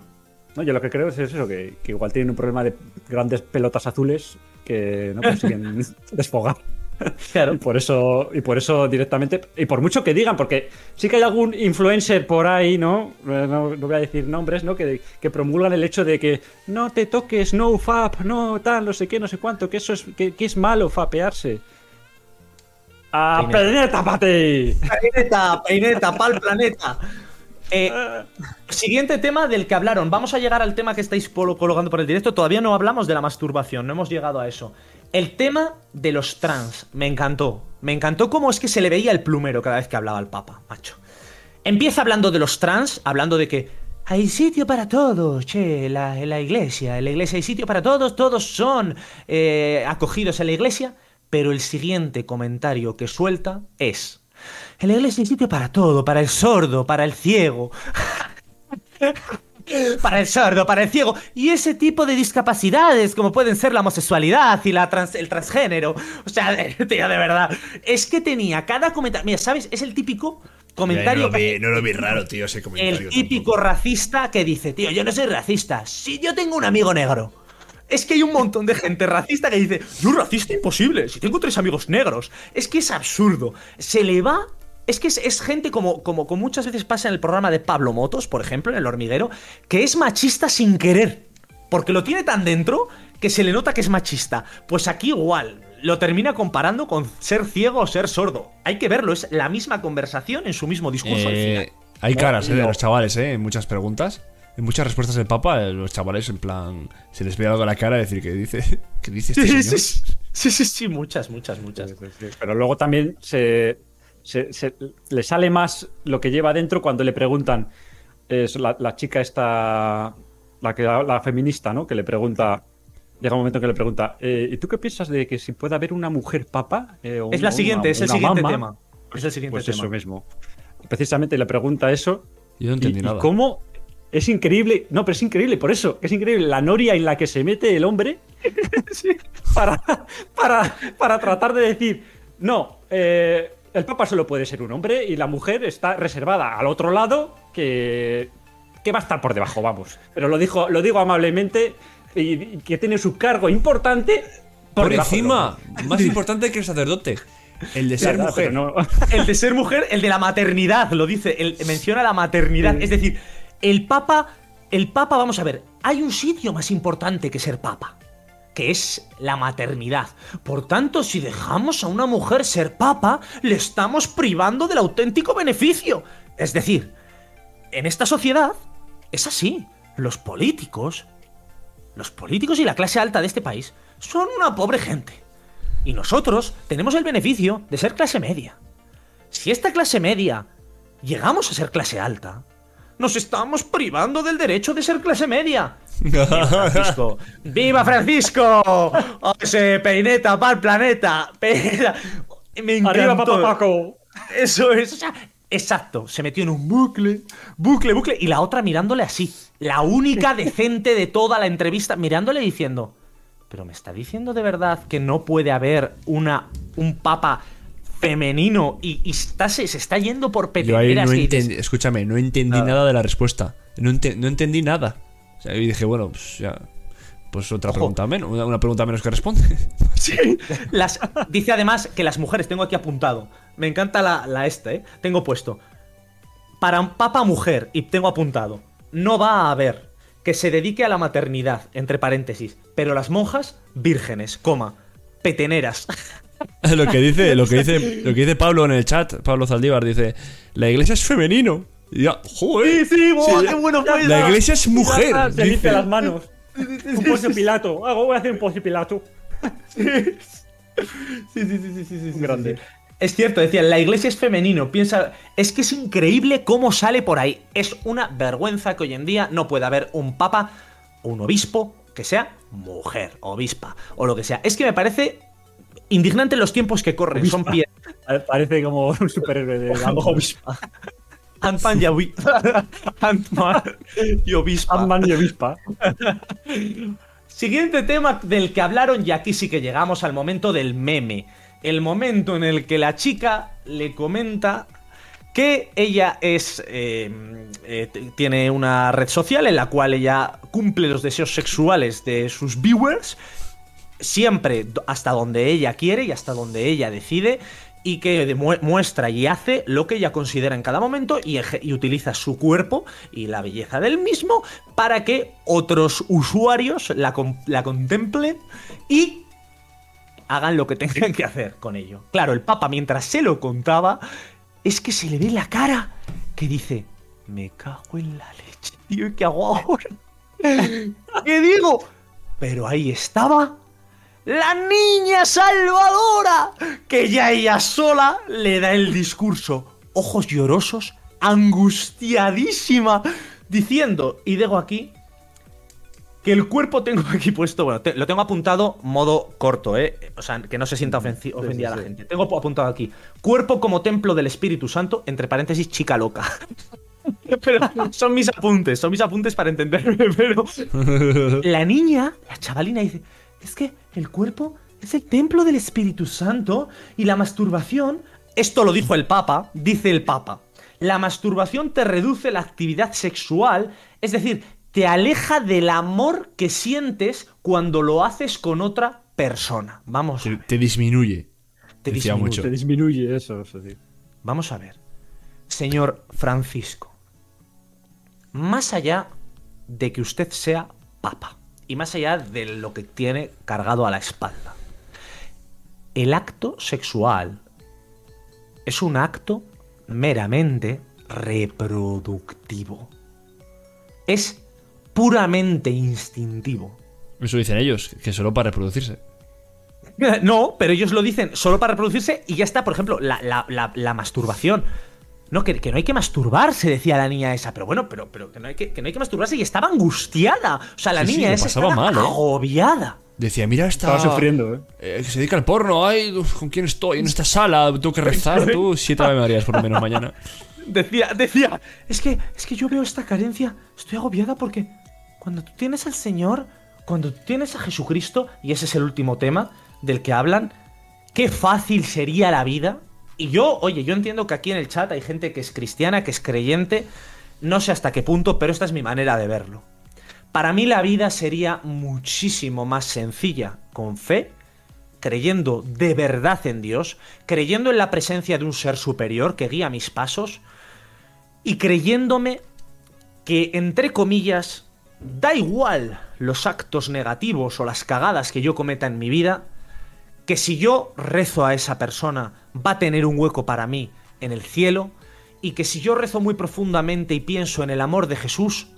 No, yo lo que creo es eso, que, que igual tienen un problema de grandes pelotas azules que no consiguen desfogar. Claro. Y por eso, y por eso directamente, y por mucho que digan, porque sí que hay algún influencer por ahí, ¿no? Eh, No, no voy a decir nombres, ¿no? Que, que promulgan el hecho de que no te toques, no fap, no tal, no sé qué, no sé cuánto, que eso es, que, que es malo fapearse. ¡A Peineta. peineta, pate! Peineta, peineta, pa'l planeta. Eh, siguiente tema del que hablaron. Vamos a llegar al tema que estáis colocando por el directo. Todavía no hablamos de la masturbación, no hemos llegado a eso. El tema de los trans. Me encantó. Me encantó cómo es que se le veía el plumero cada vez que hablaba el Papa, macho. Empieza hablando de los trans, hablando de que hay sitio para todos, che, la- en la iglesia. En la iglesia hay sitio para todos, todos son eh, acogidos en la iglesia. Pero el siguiente comentario que suelta es: En la iglesia hay sitio para todo, para el sordo, para el ciego. Para el sordo, para el ciego y ese tipo de discapacidades como pueden ser la homosexualidad y la trans- el transgénero. O sea, tío, de verdad. Es que tenía cada comentario. Mira, ¿sabes? Es el típico comentario. no lo vi raro, tío, ese El típico racista que dice, tío, yo no soy racista. Si yo tengo un amigo negro. Es que hay un montón de gente racista que dice, yo racista imposible, si tengo tres amigos negros. Es que es absurdo. Se le va... Es que es, es gente como, como, como muchas veces pasa en el programa de Pablo Motos, por ejemplo, en El Hormiguero, que es machista sin querer. Porque lo tiene tan dentro que se le nota que es machista. Pues aquí igual. Lo termina comparando con ser ciego o ser sordo. Hay que verlo, es la misma conversación en su mismo discurso al final. Eh, hay caras eh, de los chavales, eh, en muchas preguntas. En muchas respuestas del Papa, eh, los chavales en plan. Se les ve algo a la cara decir que dice. ¿Qué dice este Sí, señor? sí, sí, sí, sí, sí, muchas, muchas, muchas. Pero luego también se, se- se- le sale más lo que lleva dentro cuando le preguntan. Es la, la chica esta. La, que, la feminista, ¿no? Que le pregunta. Llega un momento en que le pregunta. eh, ¿Y tú qué piensas de que si puede haber una mujer papa? Eh, o Es la una- siguiente, una- es el siguiente mama? tema. Es el siguiente Pues tema. eso mismo. Precisamente le pregunta eso. Yo no y, entendí y nada. cómo es increíble. No, pero es increíble por eso. Es increíble la noria en la que se mete el hombre para, para, para tratar de decir, no, eh, el papa solo puede ser un hombre y la mujer está reservada al otro lado que, que va a estar por debajo, vamos. Pero lo, dijo, lo digo amablemente y, y que tiene su cargo importante por, Por encima, más importante que el sacerdote. El de ser mujer. no- El de ser mujer, el de la maternidad, lo dice. El, menciona la maternidad. Es decir, el papa. El papa, vamos a ver, hay un sitio más importante que ser papa. Que es la maternidad. Por tanto, si dejamos a una mujer ser papa, le estamos privando del auténtico beneficio. Es decir, en esta sociedad es así. Los políticos, los políticos y la clase alta de este país son una pobre gente. Y nosotros tenemos el beneficio de ser clase media. Si esta clase media llegamos a ser clase alta, nos estamos privando del derecho de ser clase media. ¡Viva Francisco! ¡Viva Francisco! ¡Oh, ese peineta para el planeta! Peineta. Me encantó. Arriba, papá Paco. Eso es. o sea, exacto. Se metió en un bucle, bucle, bucle. Y la otra mirándole así. La única decente de toda la entrevista, mirándole diciendo. Pero me está diciendo de verdad que no puede haber una, un papa femenino y, y está, se, se está yendo por peteneras no dices, escúchame, no entendí Nada. nada de la respuesta. No, ente- no entendí nada. O sea, y dije, bueno, pues ya. Pues otra pregunta menos, una, una pregunta menos que responde. Sí. Las, dice además que las mujeres, tengo aquí apuntado. Me encanta la, la esta, ¿eh? Tengo puesto. Para un papa mujer, y tengo apuntado. No va a haber que se dedique a la maternidad, entre paréntesis. Pero las monjas, vírgenes, coma, peteneras. lo que dice, lo que dice, lo que dice Pablo en el chat, Pablo Zaldívar dice, la iglesia es femenino. Y ya, joder. sí, Sí, qué bueno fue La iglesia es mujer. Ah, Se dice. las manos. Un Poncio Pilato. Hago, voy a hacer un Poncio Pilato. Sí, sí, sí, sí, sí, sí, sí, Grande. sí. Es cierto, decía, la iglesia es femenino. Piensa, es que es increíble cómo sale por ahí. Es una vergüenza que hoy en día no pueda haber un papa un obispo que sea mujer, obispa o lo que sea. Es que me parece indignante los tiempos que corren. Son pie. Parece como un superhéroe de Obispa. Ant-Man y, obi- Ant-Man y obispa. Ant-Man y Avispa. Siguiente tema del que hablaron y aquí sí que llegamos al momento del meme. El momento en el que la chica le comenta que ella es eh, eh, tiene una red social en la cual ella cumple los deseos sexuales de sus viewers siempre hasta donde ella quiere y hasta donde ella decide y que muestra y hace lo que ella considera en cada momento y, utiliza su cuerpo y la belleza del mismo para que otros usuarios la, la contemplen y hagan lo que tengan que hacer con ello. Claro, el Papa mientras se lo contaba es que se le ve la cara que dice, me cago en la leche, tío, ¿y ¿qué hago ahora? ¿Qué digo? Pero ahí estaba la niña salvadora, que ya ella sola le da el discurso, ojos llorosos, angustiadísima, diciendo, y dejo aquí, que el cuerpo tengo aquí puesto, bueno, te- lo tengo apuntado modo corto, ¿eh? O sea, que no se sienta ofendida la gente. Tengo apuntado aquí, cuerpo como templo del Espíritu Santo, entre paréntesis, chica loca. Pero son mis apuntes, son mis apuntes para entenderme, pero... La niña, la chavalina dice, es que el cuerpo es el templo del Espíritu Santo y la masturbación, esto lo dijo el Papa, dice el Papa, la masturbación te reduce la actividad sexual, es decir, te aleja del amor que sientes cuando lo haces con otra persona. Vamos, a Te, ver, te disminuye. te disminuye. mucho. Se disminuye eso, eso sí. Vamos a ver. Señor Francisco, más allá de que usted sea papa y más allá de lo que tiene cargado a la espalda, el acto sexual es un acto meramente reproductivo. Es puramente instintivo. Eso dicen ellos, que solo para reproducirse. No, pero ellos lo dicen solo para reproducirse y ya está. Por ejemplo, la, la- la- la masturbación. No, que, que no hay que masturbarse, decía la niña esa. Pero bueno, pero, pero que, no hay que, que no hay que masturbarse y estaba angustiada. O sea, la Sí, niña esa estaba mal, ¿eh? agobiada. Decía, mira esta. Estaba sufriendo, ¿eh? eh, que se dedica al porno, ay, ¿con quién estoy? En esta sala, tengo que rezar, tú, siete Ave Marías por lo menos mañana. Decía, decía, es que, es que yo veo esta carencia, estoy agobiada porque cuando tú tienes al Señor, cuando tú tienes a Jesucristo, y ese es el último tema del que hablan, qué fácil sería la vida. Y yo, oye, yo entiendo que aquí en el chat hay gente que es cristiana, que es creyente, no sé hasta qué punto, pero esta es mi manera de verlo. Para mí la vida sería muchísimo más sencilla con fe, creyendo de verdad en Dios, creyendo en la presencia de un ser superior que guía mis pasos y creyéndome que, entre comillas, da igual los actos negativos o las cagadas que yo cometa en mi vida, que si yo rezo a esa persona va a tener un hueco para mí en el cielo y que si yo rezo muy profundamente y pienso en el amor de Jesús,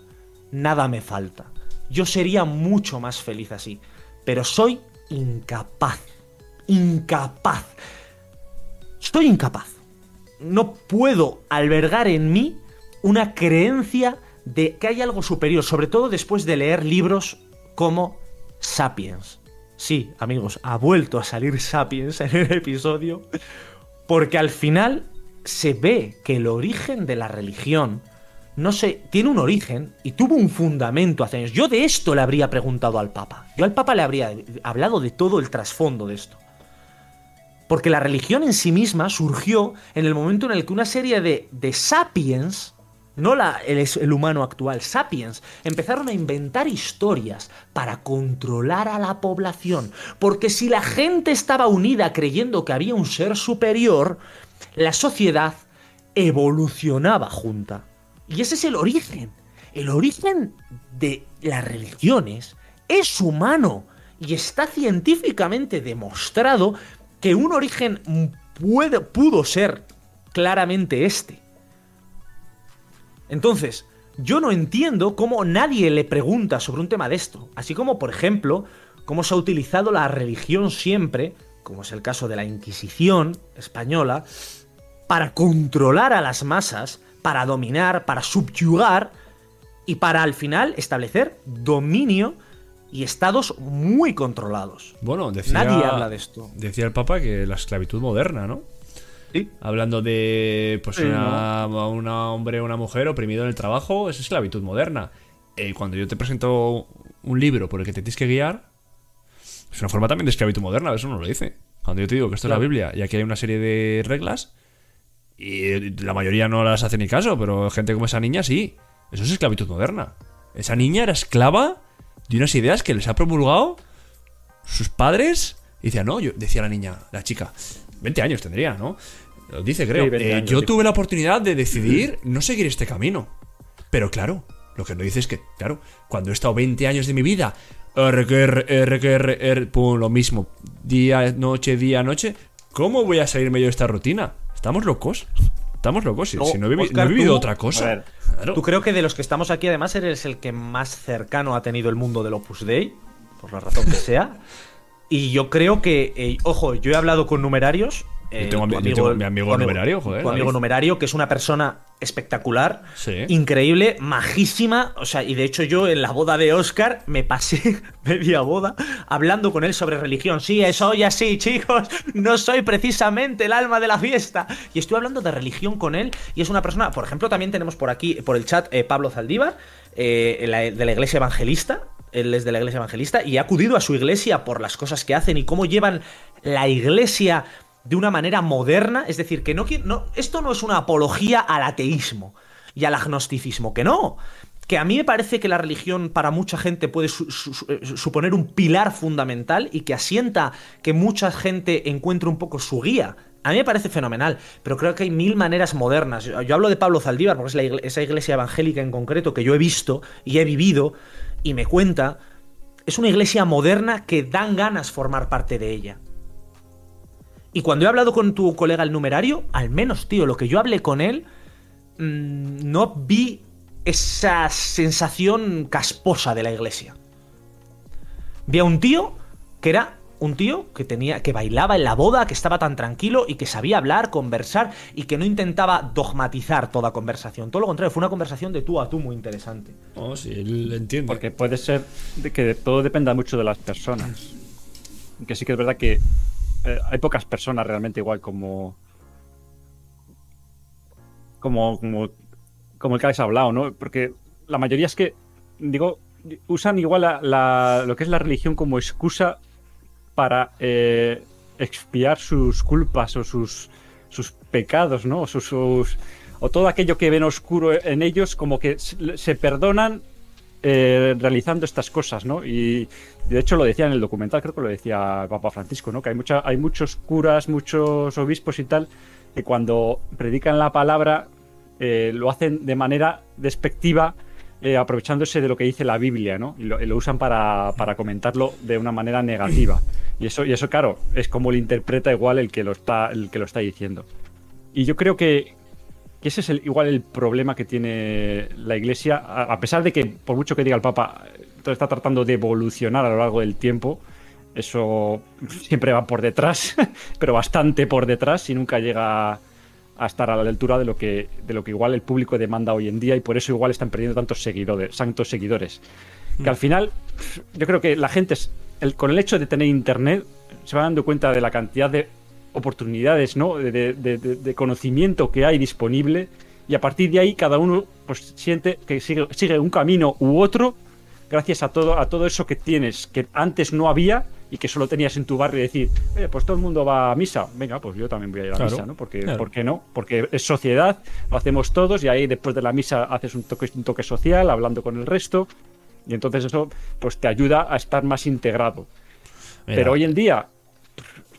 nada me falta. Yo sería mucho más feliz así, pero soy incapaz, incapaz. Estoy incapaz no puedo albergar en mí una creencia de que hay algo superior, sobre todo después de leer libros como Sapiens. Sí, amigos, ha vuelto a salir Sapiens en el episodio, porque al final se ve que el origen de la religión no sé, tiene un origen y tuvo un fundamento hace años. Yo de esto le habría preguntado al Papa. Yo al Papa le habría hablado de todo el trasfondo de esto. Porque la religión en sí misma surgió en el momento en el que una serie de, de sapiens, no el, humano actual, sapiens, empezaron a inventar historias para controlar a la población. Porque si la gente estaba unida creyendo que había un ser superior, la sociedad evolucionaba junta. Y ese es el origen. El origen de las religiones es humano y está científicamente demostrado que un origen pudo ser claramente este. Entonces, yo no entiendo cómo nadie le pregunta sobre un tema de esto. Así como, por ejemplo, cómo se ha utilizado la religión siempre, como es el caso de la Inquisición española, para controlar a las masas, para dominar, para subyugar y para al final establecer dominio y estados muy controlados. Bueno, decía, Nadie habla de esto. Decía el Papa que la esclavitud moderna, ¿no? Sí. Hablando de pues Sí, una, un hombre o una mujer oprimido en el trabajo, es esclavitud moderna. Eh, cuando yo te presento un libro por el que te tienes que guiar, es una forma también de esclavitud moderna, eso no lo dice. Cuando yo te digo que esto Claro. es la Biblia y aquí hay una serie de reglas, y la mayoría no las hace ni caso, pero gente como esa niña sí. Eso es esclavitud moderna. Esa niña era esclava de unas ideas que les ha promulgado sus padres. Y decía, no, yo, decía la niña, la chica, 20 años tendría, ¿no? Lo dice, creo. Sí, 20 Eh, años, yo sí. tuve la oportunidad de decidir no seguir este camino. Pero claro, lo que no dice es que, claro, cuando he estado 20 años de mi vida, R, que R, R, que R, R, pum, lo mismo, día, noche, día, noche, ¿cómo voy a salirme yo de esta rutina? ¿Estamos locos? Estamos locos. Si, No, si no, he, no he vivido tú- otra cosa. A ver, Claro. Tú creo que de los que estamos aquí, además, eres el que más cercano ha tenido el mundo del Opus Dei, por la razón que sea. Y yo creo que, eh, ojo, yo he hablado con numerarios. Eh, Yo tengo tu yo tengo mi amigo tu numerario, joder, Tu amigo numerario, que es una persona espectacular, Sí. increíble, majísima. O sea, y de hecho, yo en la boda de Oscar me pasé media boda hablando con él sobre religión. Sí, soy así, chicos. No soy precisamente el alma de la fiesta. Y estoy hablando de religión con él. Y es una persona, por ejemplo, también tenemos por aquí, por el chat, eh, Pablo Zaldívar, eh, la- de la iglesia evangelista. Él es de la iglesia evangelista y ha acudido a su iglesia por las cosas que hacen y cómo llevan la iglesia de una manera moderna. Es decir, que no, esto no es una apología al ateísmo y al agnosticismo, que no. Que a mí me parece que la religión para mucha gente puede eh, suponer un pilar fundamental y que asienta que mucha gente encuentre un poco su guía. A mí me parece fenomenal, pero creo que hay mil maneras modernas. Yo, hablo de Pablo Zaldívar, porque es esa iglesia evangélica en concreto que yo he visto y he vivido y me cuenta. Es una iglesia moderna que dan ganas formar parte de ella. Y cuando he hablado con tu colega el numerario, al menos, tío, lo que yo hablé con él, mm, no vi esa sensación casposa de la iglesia. Vi a un tío que era un tío que tenía que bailaba en la boda, que estaba tan tranquilo y que sabía hablar, conversar y que no intentaba dogmatizar toda conversación. Todo lo contrario, fue una conversación de tú a tú muy interesante. No, sí, él entiende. Porque puede ser de que todo dependa mucho de las personas. Que sí que es verdad que eh, hay pocas personas realmente igual como. Como, como, el que habéis hablado, ¿no? Porque la mayoría es que, digo, usan igual la- lo que es la religión como excusa para eh, expiar sus culpas o sus, sus pecados, ¿no? O, todo aquello que ven oscuro en ellos, como que se perdonan eh, realizando estas cosas, ¿no? Y de hecho lo decía en el documental, creo que lo decía Papa Francisco, ¿no? Que hay, hay muchos curas, muchos obispos y tal, que cuando predican la palabra eh, lo hacen de manera despectiva, eh, aprovechándose de lo que dice la Biblia, ¿no? Y lo, usan para, comentarlo de una manera negativa. Y eso, claro, es como lo interpreta igual el que lo está diciendo. Y yo creo que, que ese es el, igual el problema que tiene la Iglesia, a, a pesar de que, por mucho que diga el Papa, está tratando de evolucionar a lo largo del tiempo, eso siempre va por detrás, pero bastante por detrás y nunca llega a estar a la altura de lo que de lo que igual el público demanda hoy en día y por eso igual están perdiendo tantos seguidores, tantos seguidores. Que al final yo creo que la gente es- el- con el hecho de tener internet se va dando cuenta de la cantidad de oportunidades, ¿no? De, de- de- conocimiento que hay disponible y a partir de ahí cada uno pues siente que sigue, sigue un camino u otro gracias a todo a todo eso que tienes que antes no había y que solo tenías en tu barrio y decir, oye, pues todo el mundo va a misa, venga, pues yo también voy a ir a Claro, misa, ¿no? Porque, claro. ¿Por qué no? Porque es sociedad, lo hacemos todos y ahí después de la misa haces un toque, un toque social hablando con el resto y entonces eso pues te ayuda a estar más integrado. Mira, Pero hoy en día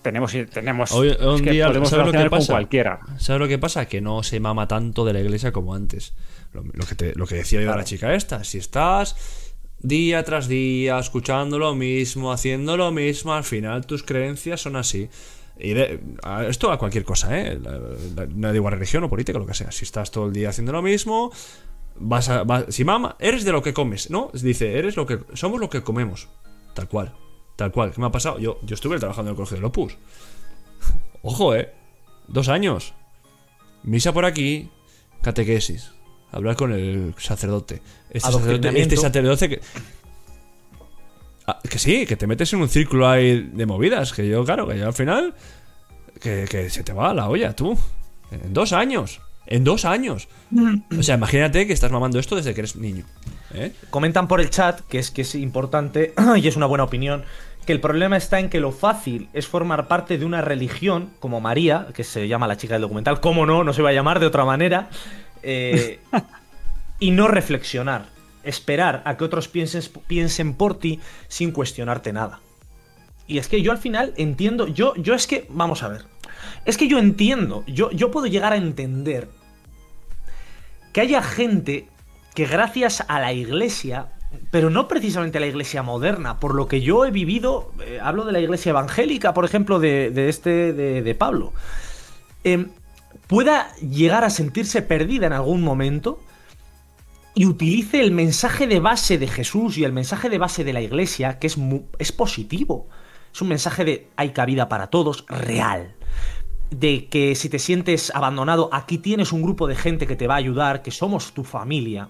tenemos tenemos Hoy, hoy es en que día, podemos ¿sabes lo que relacionar con pasa? cualquiera. ¿Sabes lo que pasa? Que no se mama tanto de la iglesia como antes. Lo, lo que, te- lo que decía yo de la Claro. chica esta. Si estás día tras día escuchando lo mismo, haciendo lo mismo, al final tus creencias son así. Y de- a- esto a cualquier cosa, ¿eh? La- la- no digo a religión o política, lo que sea. Si estás todo el día haciendo lo mismo, vas a. vas- si mama, eres de lo que comes, ¿no? Dice, eres lo que. Somos lo que comemos. Tal cual. Tal cual. ¿Qué me ha pasado? Yo, yo estuve trabajando en el colegio de Opus. Ojo, ¿eh? Dos años. Misa por aquí, catequesis. Hablar con el sacerdote. Este sacerdote, este sacerdote que... Ah, que sí, que te metes en un círculo ahí de movidas. Que yo, claro, que yo al final... Que, que se te va la olla, tú. En dos años. En dos años. O sea, imagínate que estás mamando esto desde que eres niño. ¿eh? Comentan por el chat, que es que es importante y es una buena opinión, que el problema está en que lo fácil es formar parte de una religión, como María, que se llama la chica del documental, cómo no, no se va a llamar de otra manera, eh, y no reflexionar, esperar a que otros piensen, piensen por ti sin cuestionarte nada. Y es que yo al final entiendo, yo, yo es que, vamos a ver, es que yo entiendo, yo, yo puedo llegar a entender que haya gente que gracias a la iglesia, pero no precisamente a la iglesia moderna, por lo que yo he vivido, eh, hablo de la iglesia evangélica, por ejemplo, de, de este, de, de Pablo, em, pueda llegar a sentirse perdida en algún momento y utilice el mensaje de base de Jesús y el mensaje de base de la iglesia, que es, es positivo. Es un mensaje de hay cabida para todos, real. De que si te sientes abandonado, aquí tienes un grupo de gente que te va a ayudar, que somos tu familia.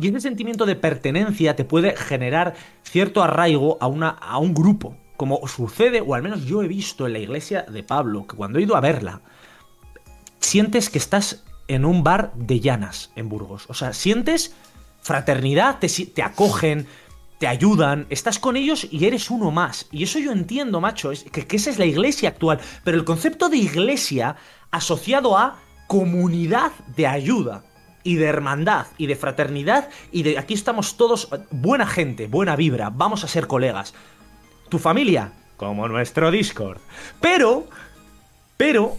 Y ese sentimiento de pertenencia te puede generar cierto arraigo a, una, a un grupo. Como sucede, o al menos yo he visto en la iglesia de Pablo, que cuando he ido a verla, sientes que estás en un bar de llanas en Burgos. O sea, sientes fraternidad, te, te acogen, te ayudan, estás con ellos y eres uno más. Y eso yo entiendo, macho, es que, esa es la iglesia actual. Pero el concepto de iglesia asociado a comunidad de ayuda y de hermandad y de fraternidad y de aquí estamos todos buena gente, buena vibra, vamos a ser colegas. Tu familia, como nuestro Discord. Pero, pero,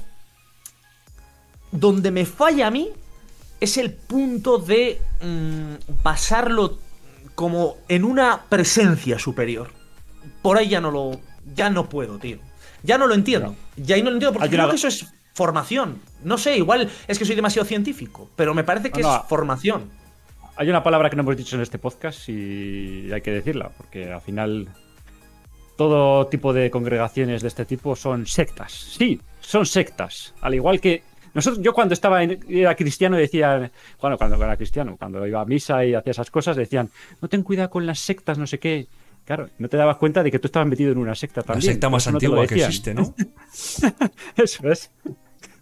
donde me falla a mí es el punto de mm, pasarlo como en una presencia superior. Por ahí ya no lo. Ya no puedo, tío. Ya no lo entiendo. Ya ahí no lo entiendo porque creo que eso es formación. No sé, igual es que soy demasiado científico, pero me parece que No, no. es formación. Hay una palabra que no hemos dicho en este podcast y hay que decirla, porque al final todo tipo de congregaciones de este tipo son sectas. Sí, son sectas. Al igual que nosotros, yo cuando estaba en- era cristiano decía, bueno, cuando era cristiano, cuando iba a misa y hacía esas cosas, decían, no ten cuidado con las sectas, no sé qué. Claro, no te dabas cuenta de que tú estabas metido en una secta La también. secta por más no antigua que existe, ¿no? Eso es.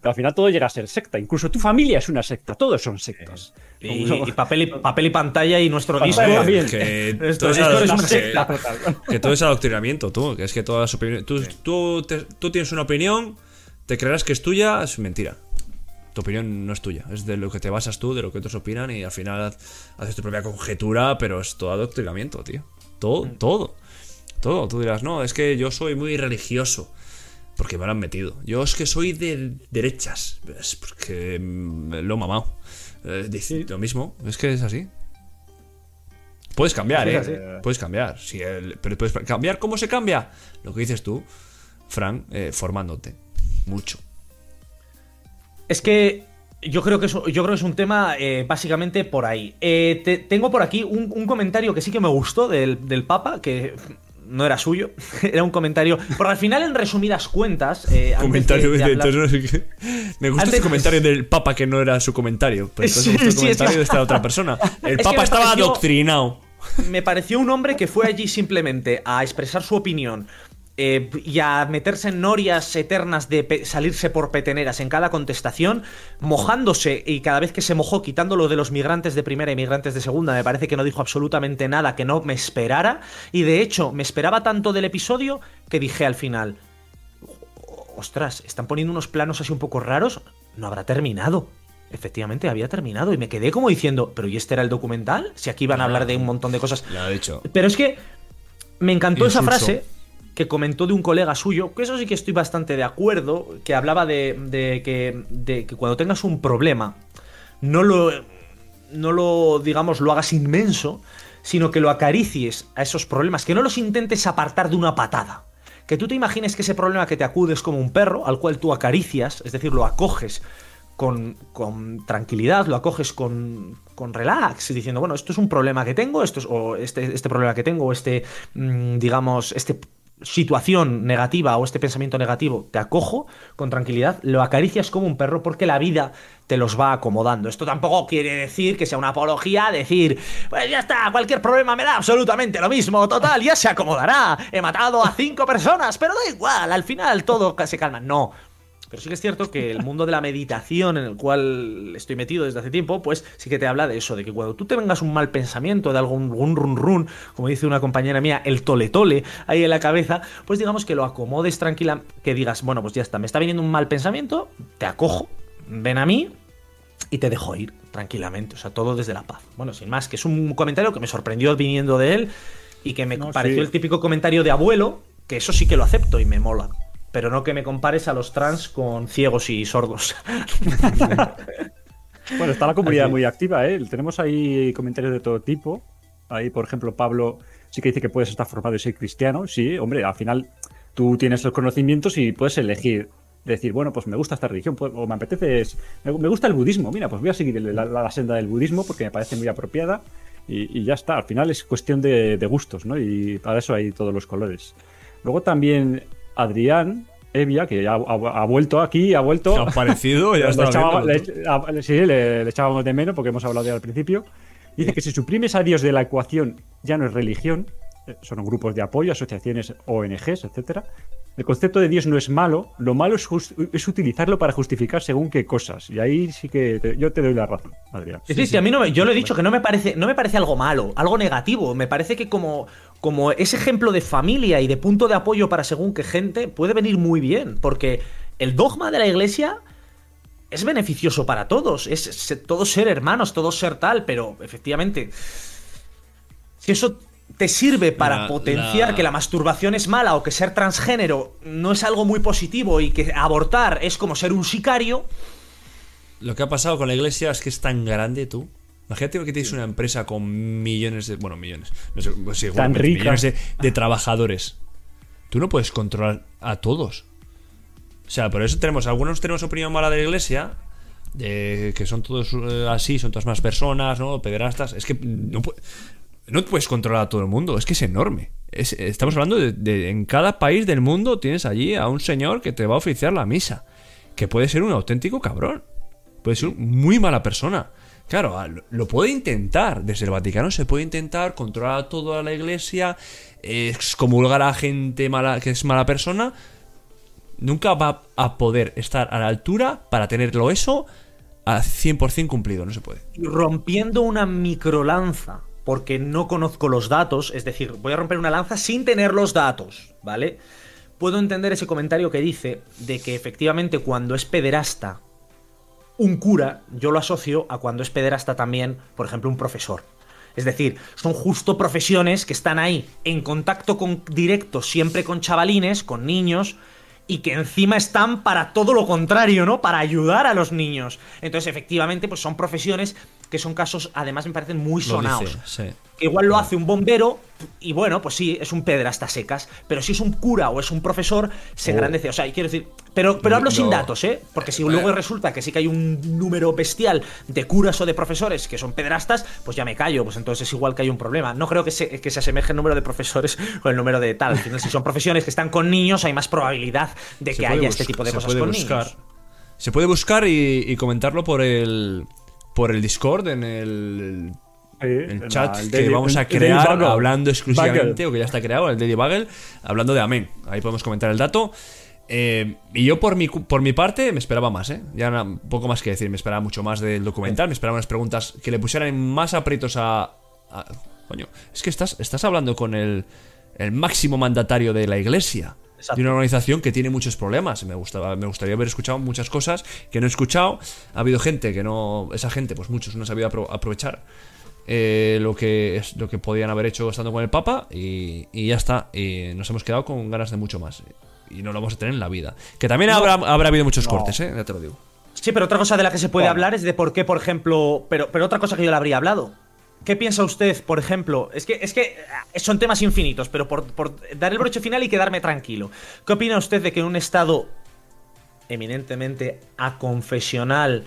Pero al final todo llega a ser secta. Incluso tu familia es una secta. Todos son sectas. Y, Como- y papel, y papel y pantalla y nuestro también. Que Esto- todo es esto ado- es una que- secta. que todo es adoctrinamiento, tú. Que es que todas las opiniones. Tú, tú, te- tú tienes una opinión, te creerás que es tuya, es mentira. Tu opinión no es tuya, es de lo que te basas tú, de lo que otros opinan y al final haces tu propia conjetura, pero es todo adoctrinamiento, tío. Todo, todo. Todo. Tú dirás, no, es que yo soy muy religioso. Porque me lo han metido. Yo es que soy de derechas. Es porque mm, lo he mamado. Eh, lo mismo. Es que es así. Puedes cambiar, ¿eh? así. Puedes cambiar. Si el- pero puedes cambiar. ¿Cómo se cambia? Lo que dices tú, Fran, eh, formándote. Mucho. Es que yo creo que es, yo creo que es un tema eh, básicamente por ahí. Eh, te- tengo por aquí un, un comentario que sí que me gustó del, del Papa, que no era suyo, era un comentario. Pero al final, en resumidas cuentas. eh, Comentario de- de, hablar- entonces. Me gusta Antes- ese comentario del Papa que no era su comentario. Pero entonces Sí, me gusta el comentario es- de esta otra persona. El Es Papa estaba pareció- adoctrinado. me pareció un hombre que fue allí simplemente a expresar su opinión eh, y a meterse en norias eternas de salirse por peteneras en cada contestación, mojándose y cada vez que se mojó, quitándolo de los migrantes de primera y migrantes de segunda, me parece que no dijo absolutamente nada que no me esperara. Y de hecho, me esperaba tanto del episodio que dije al final, ostras, están poniendo unos planos así un poco raros, no habrá terminado. Efectivamente, había terminado y me quedé como diciendo, pero ¿y este era el documental? Si aquí van a hablar de un montón de cosas. Lo dicho. Pero es que me encantó esa frase que comentó de un colega suyo, que eso sí que estoy bastante de acuerdo, que hablaba de, de que, de que cuando tengas un problema, no lo, no lo, digamos, lo hagas inmenso, sino que lo acaricies a esos problemas, que no los intentes apartar de una patada. Que tú te imagines que ese problema que te acude es como un perro al cual tú acaricias, es decir, lo acoges con, con tranquilidad, lo acoges con, con relax, diciendo, bueno, esto es un problema que tengo, esto es, o este, este problema que tengo, este, mm, digamos, este situación negativa o este pensamiento negativo, te acojo con tranquilidad, lo acaricias como un perro porque la vida te los va acomodando. Esto tampoco quiere decir que sea una apología, decir, pues ya está, cualquier problema me da absolutamente lo mismo, total, ya se acomodará, he matado a cinco personas, pero da igual, al final todo se calma. No, pero sí que es cierto que el mundo de la meditación en el cual estoy metido desde hace tiempo, pues sí que te habla de eso, de que cuando tú te vengas un mal pensamiento, de algún un run run, como dice una compañera mía, el tole tole ahí en la cabeza, pues digamos que lo acomodes tranquila, que digas, bueno, pues ya está, me está viniendo un mal pensamiento, te acojo, ven a mí y te dejo ir tranquilamente, o sea, todo desde la paz. Bueno, sin más, que es un comentario que me sorprendió viniendo de él y que me No, pareció sí. el típico comentario de abuelo, que eso sí que lo acepto y me mola. Pero no que me compares a los trans con ciegos y sordos. Bueno, está la comunidad Así. muy activa, ¿eh? Tenemos ahí comentarios de todo tipo. Ahí, por ejemplo, Pablo sí que dice que puedes estar formado y ser cristiano. Sí, hombre, al final tú tienes los conocimientos y puedes elegir. Decir, bueno, pues me gusta esta religión, pues- o me apetece, me, me gusta el budismo. Mira, pues voy a seguir la, la- la senda del budismo porque me parece muy apropiada y, y ya está. Al final es cuestión de, de gustos, ¿no? Y para eso hay todos los colores. Luego también Adrián Evia, que ya ha, ha- ha vuelto aquí, ha vuelto. Ha aparecido, ya Le le- a- sí, le, le echábamos de menos porque hemos hablado de él al principio. Dice que si suprimes a Dios de la ecuación ya no es religión, eh, son grupos de apoyo, asociaciones, ONGs, etcétera. El concepto de Dios no es malo, lo malo es, es utilizarlo para justificar según qué cosas. Y ahí sí que te- yo te doy la razón, Adrián. Sí, sí, sí, a mí no me, yo lo he dicho que no me parece, no me parece algo malo, algo negativo. Me parece que como, como ese ejemplo de familia y de punto de apoyo para según qué gente puede venir muy bien. Porque el dogma de la iglesia es beneficioso para todos. Es, todos ser hermanos, todos ser tal, pero efectivamente. Si eso te sirve para La- potenciar la- que la masturbación es mala o que ser transgénero no es algo muy positivo y que abortar es como ser un sicario, Lo que ha pasado con la iglesia es que es tan grande, tú. Imagínate que tienes una empresa con millones de. Bueno, millones. No sé, pues sí, seguramente rica. millones de, de trabajadores. Tú no puedes controlar a todos. O sea, por eso tenemos. Algunos tenemos opinión mala de la iglesia. De que son todos eh, así, son todas más personas, ¿no? Pederastas. Es que no, no puedes controlar a todo el mundo. Es que es enorme. Es- estamos hablando de, de- En cada país del mundo tienes allí a un señor que te va a oficiar la misa. Que puede ser un auténtico cabrón. Puede ser muy mala persona. Claro, a- lo, puede intentar. Desde el Vaticano se puede intentar controlar a toda la iglesia, excomulgar a gente mala, que es mala persona. Nunca va a poder estar a la altura para tenerlo eso a 100% cumplido. No se puede. rompiendo una microlanza, porque no conozco los datos, es decir, voy a romper una lanza sin tener los datos, ¿vale? Puedo entender ese comentario que dice de que efectivamente cuando es pederasta un cura, yo lo asocio a cuando es pederasta también, por ejemplo, un profesor. Es decir, son justo profesiones que están ahí en contacto con directo siempre con chavalines, con niños, y que encima están para todo lo contrario, ¿no? Para ayudar a los niños. Entonces, efectivamente, pues son profesiones que son casos, además me parecen muy sonados. sí. que igual lo hace un bombero y bueno, pues sí, es un pedrasta secas, pero si es un cura o es un profesor, se Oh. engrandece. O sea, quiero decir, pero, pero hablo sin datos, ¿eh? Porque si luego resulta que sí que hay un número bestial de curas o de profesores que son pedrastas, pues ya me callo, pues entonces es igual que hay un problema. No creo que se, que se asemeje el número de profesores con el número de tal. Al final, si son profesiones que están con niños, hay más probabilidad de Se que haya este tipo de cosas con buscar. niños. Se puede buscar y, y comentarlo por el por el Discord en el, el chat el que vamos a crear hablando exclusivamente o que ya está creado el Daily Bugle hablando de Amén. Ahí podemos comentar el dato. Eh, y yo por mi, por mi parte me esperaba más, ¿eh? Ya poco más que decir, me esperaba mucho más del documental, me esperaba unas preguntas que le pusieran más aprietos a... a- coño, es que estás, estás hablando con el, el máximo mandatario de la iglesia. Exacto. De una organización que tiene muchos problemas. Me, gustaba, me gustaría haber escuchado muchas cosas que no he escuchado. Ha habido gente que no... Esa gente, pues muchos no ha sabido apro- aprovechar eh, lo que es lo que podían haber hecho estando con el Papa y, y ya está. Y nos hemos quedado con ganas de mucho más. Y no lo vamos a tener en la vida. Que también habrá, habrá habido muchos cortes, ¿eh? Ya te lo digo. Sí, pero otra cosa de la que se puede hablar es de por qué, por ejemplo. Pero, pero otra cosa que yo le habría hablado. ¿Qué piensa usted, por ejemplo? Es que, es que eh, son temas infinitos, pero por, por dar el broche final y quedarme tranquilo. ¿Qué opina usted de que en un estado eminentemente aconfesional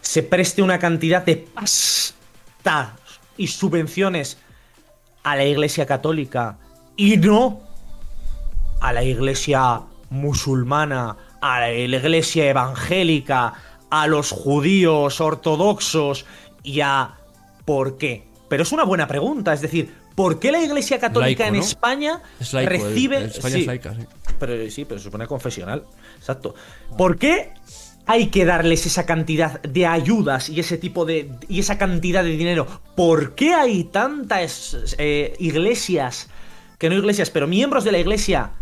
se preste una cantidad de pasta y subvenciones a la Iglesia Católica y no a la Iglesia musulmana, a la Iglesia evangélica, a los judíos ortodoxos y a ¿por qué? Pero es una buena pregunta, es decir, ¿por qué la Iglesia Católica Laico, en ¿no? España Es laico, el- recibe el España sí, es laica, sí. pero sí, pero se supone confesional. Exacto. ¿Por qué hay que darles esa cantidad de ayudas y ese tipo de. y esa cantidad de dinero? ¿Por qué hay tantas eh, iglesias, que no iglesias, pero miembros de la iglesia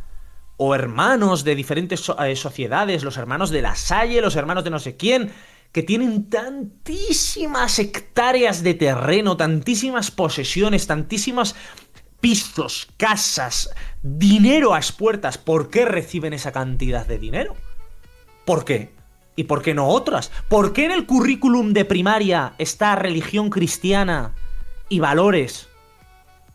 o hermanos de diferentes so- eh, sociedades, los hermanos de la Salle, los hermanos de no sé quién, que tienen tantísimas hectáreas de terreno, tantísimas posesiones, tantísimas pisos, casas, dinero a expuertas, ¿por qué reciben esa cantidad de dinero? ¿Por qué? ¿Y por qué no otras? ¿Por qué en el currículum de primaria está religión cristiana y valores?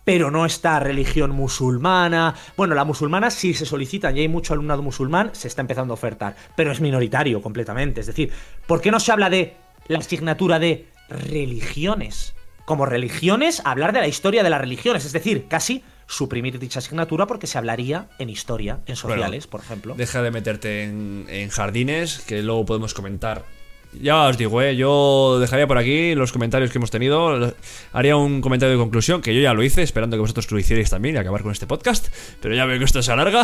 Pero no está religión musulmana. Bueno, la musulmana sí se solicitan y hay mucho alumnado musulmán, se está empezando a ofertar, pero es minoritario completamente. Es decir, ¿por qué no se habla de la asignatura de religiones? Como religiones, hablar de la historia de las religiones, es decir, casi suprimir dicha asignatura porque se hablaría en historia, en sociales, por ejemplo. Deja de meterte en, en jardines, que luego podemos comentar. Ya os digo, ¿eh? yo dejaría por aquí los comentarios que hemos tenido. Haría un comentario de conclusión, que yo ya lo hice, esperando que vosotros lo hicierais también y acabar con este podcast. Pero ya veo que esto se alarga.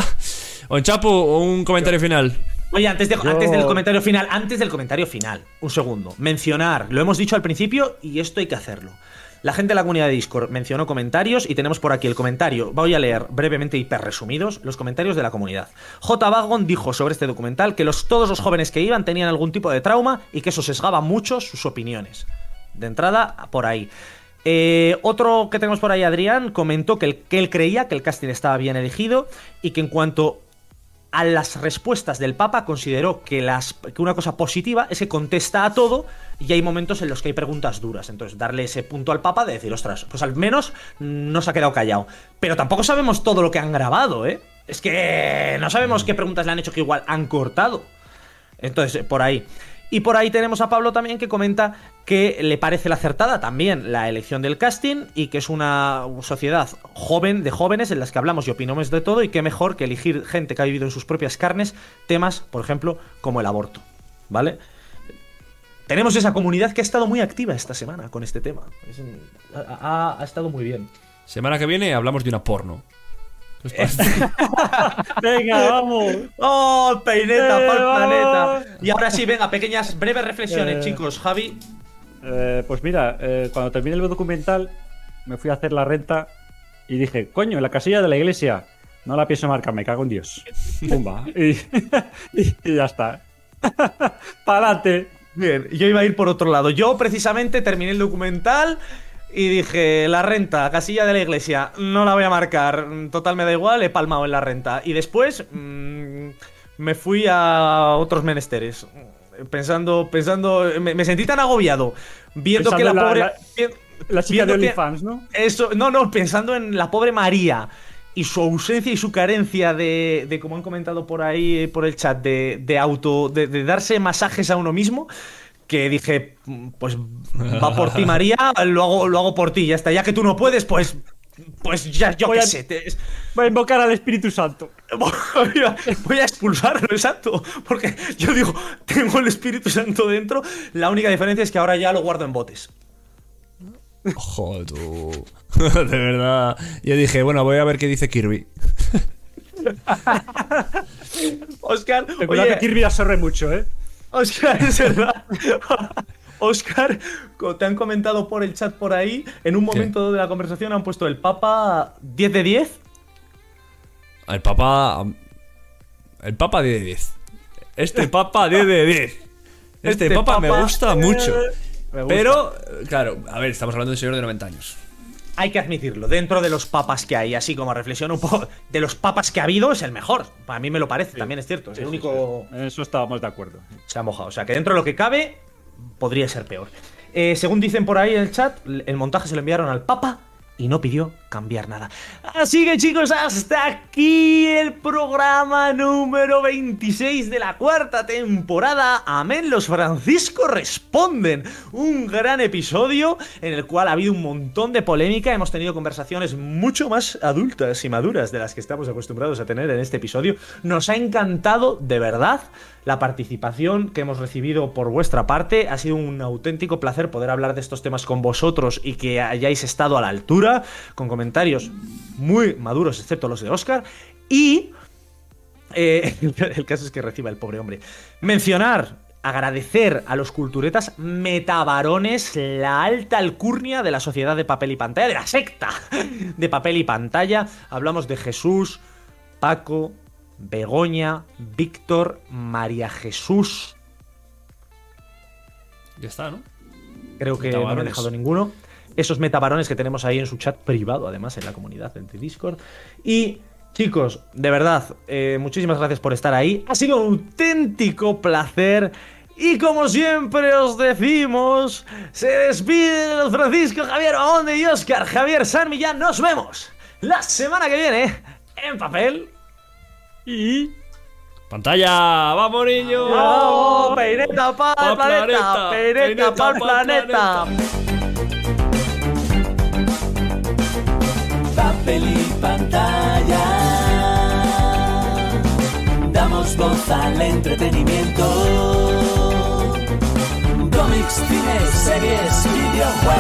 On Chapu, un comentario final. Oye, antes, de- Yo- antes del comentario final, antes del comentario final, un segundo. Mencionar, lo hemos dicho al principio y esto hay que hacerlo. La gente de la comunidad de Discord mencionó comentarios y tenemos por aquí el comentario. Voy a leer brevemente, hiper resumidos, los comentarios de la comunidad. J. Vagon dijo sobre este documental que los, todos los jóvenes que iban tenían algún tipo de trauma y que eso sesgaba mucho sus opiniones. De entrada, por ahí. Eh, otro que tenemos por ahí, Adrián, comentó que él creía que el casting estaba bien elegido y que en cuanto a las respuestas del Papa consideró que, las, que una cosa positiva es que contesta a todo y hay momentos en los que hay preguntas duras. Entonces, darle ese punto al Papa de decir, ostras, pues al menos no se ha quedado callado. Pero tampoco sabemos todo lo que han grabado, ¿eh? Es que no sabemos qué preguntas le han hecho que igual han cortado. Entonces, por ahí. Y por ahí tenemos a Pablo también que comenta que le parece la acertada también la elección del casting y que es una sociedad joven de jóvenes en las que hablamos y opinamos de todo y que mejor que elegir gente que ha vivido en sus propias carnes temas, por ejemplo, como el aborto. ¿Vale? Tenemos esa comunidad que ha estado muy activa esta semana con este tema. Ha estado muy bien. Semana que viene hablamos de una porno. ¿Qué os parece? Venga, vamos. ¡Oh, peineta Eh, vamos. planeta! Y ahora sí, venga, pequeñas, breves reflexiones, Eh. chicos. Javi, Eh, pues mira, eh, cuando terminé el documental, me fui a hacer la renta y dije, coño, en la casilla de la iglesia. No la pienso marcar, me cago en Dios. Pumba. y, y- y ya está. ¡Pa'lante! Bien, yo iba a ir por otro lado. Yo precisamente terminé el documental y dije, la renta, casilla de la iglesia, no la voy a marcar. Total, me da igual, he palmado en la renta. Y después mm, me fui a otros menesteres. Pensando, pensando, me, me sentí tan agobiado viendo Pensando que la pobre... la- chica de OnlyFans, ¿no? Eso, no, no, pensando en la pobre María y su ausencia y su carencia de, de como han comentado por ahí, por el chat, de, de auto, de, de darse masajes a uno mismo, que dije, pues va por ti María, lo hago, lo hago por ti, ya está, ya que tú no puedes, pues, pues ya, yo Voy qué a- sé, te- Va a invocar al Espíritu Santo. voy a, voy a expulsarlo, exacto, porque yo digo, tengo el Espíritu Santo dentro, la única diferencia es que ahora ya lo guardo en botes. Joder, tú. De verdad. Yo dije, bueno, voy a ver qué dice Kirby. Oscar, Recuerda oye, que Kirby absorbe mucho, ¿eh? Oscar, es verdad. Oscar, te han comentado por el chat por ahí, en un momento de la conversación han puesto el Papa 10 de 10. El Papa. El Papa 10 de 10. Este Papa 10 de 10. Este, Este papa, me Papa, gusta mucho. Me gusta. Pero, claro, a ver, estamos hablando de un señor de 90 años. Hay que admitirlo, dentro de los papas que hay, así como reflexión un poco, de los papas que ha habido, es el mejor. Para mí me lo parece, también es cierto. Es el único. En Eso estábamos de acuerdo. se ha mojado. O sea, que dentro de lo que cabe, podría ser peor. Eh, según dicen por ahí en el chat, el montaje se lo enviaron al Papa y no pidió cambiar nada. Así que chicos, hasta aquí el programa número 26 de la cuarta temporada. Amén, los Francisco responden. Un gran episodio en el cual ha habido un montón de polémica. Hemos tenido conversaciones mucho más adultas y maduras de las que estamos acostumbrados a tener en este episodio. Nos ha encantado, de verdad, la participación que hemos recibido por vuestra parte. Ha sido un auténtico placer poder hablar de estos temas con vosotros y que hayáis estado a la altura, con comentarios muy maduros, excepto los de Oscar. Y eh, el caso es que reciba el pobre hombre. Mencionar, agradecer a los culturetas metabarones la alta alcurnia de la sociedad de papel y pantalla, de la secta de papel y pantalla. Hablamos de Jesús, Paco, Begoña, Víctor, María Jesús. Ya está, ¿no? Creo que no me he dejado ninguno. Esos metabarones que tenemos ahí en su chat privado, además, en la comunidad de Discord. Y, chicos, de verdad, eh, muchísimas gracias por estar ahí. Ha sido un auténtico placer. Y como siempre os decimos, se despiden Francisco, Javier Aonde y Oscar Javier San Millán. Nos vemos la semana que viene en papel. Y. ¡Pantalla! ¡Vamos, niño! ¡Vamos! ¡Peineta para Pa' el planeta! ¡Peineta peineta para el pa'l planeta! Voz al entretenimiento. Cómics, cine, series, videojuegos.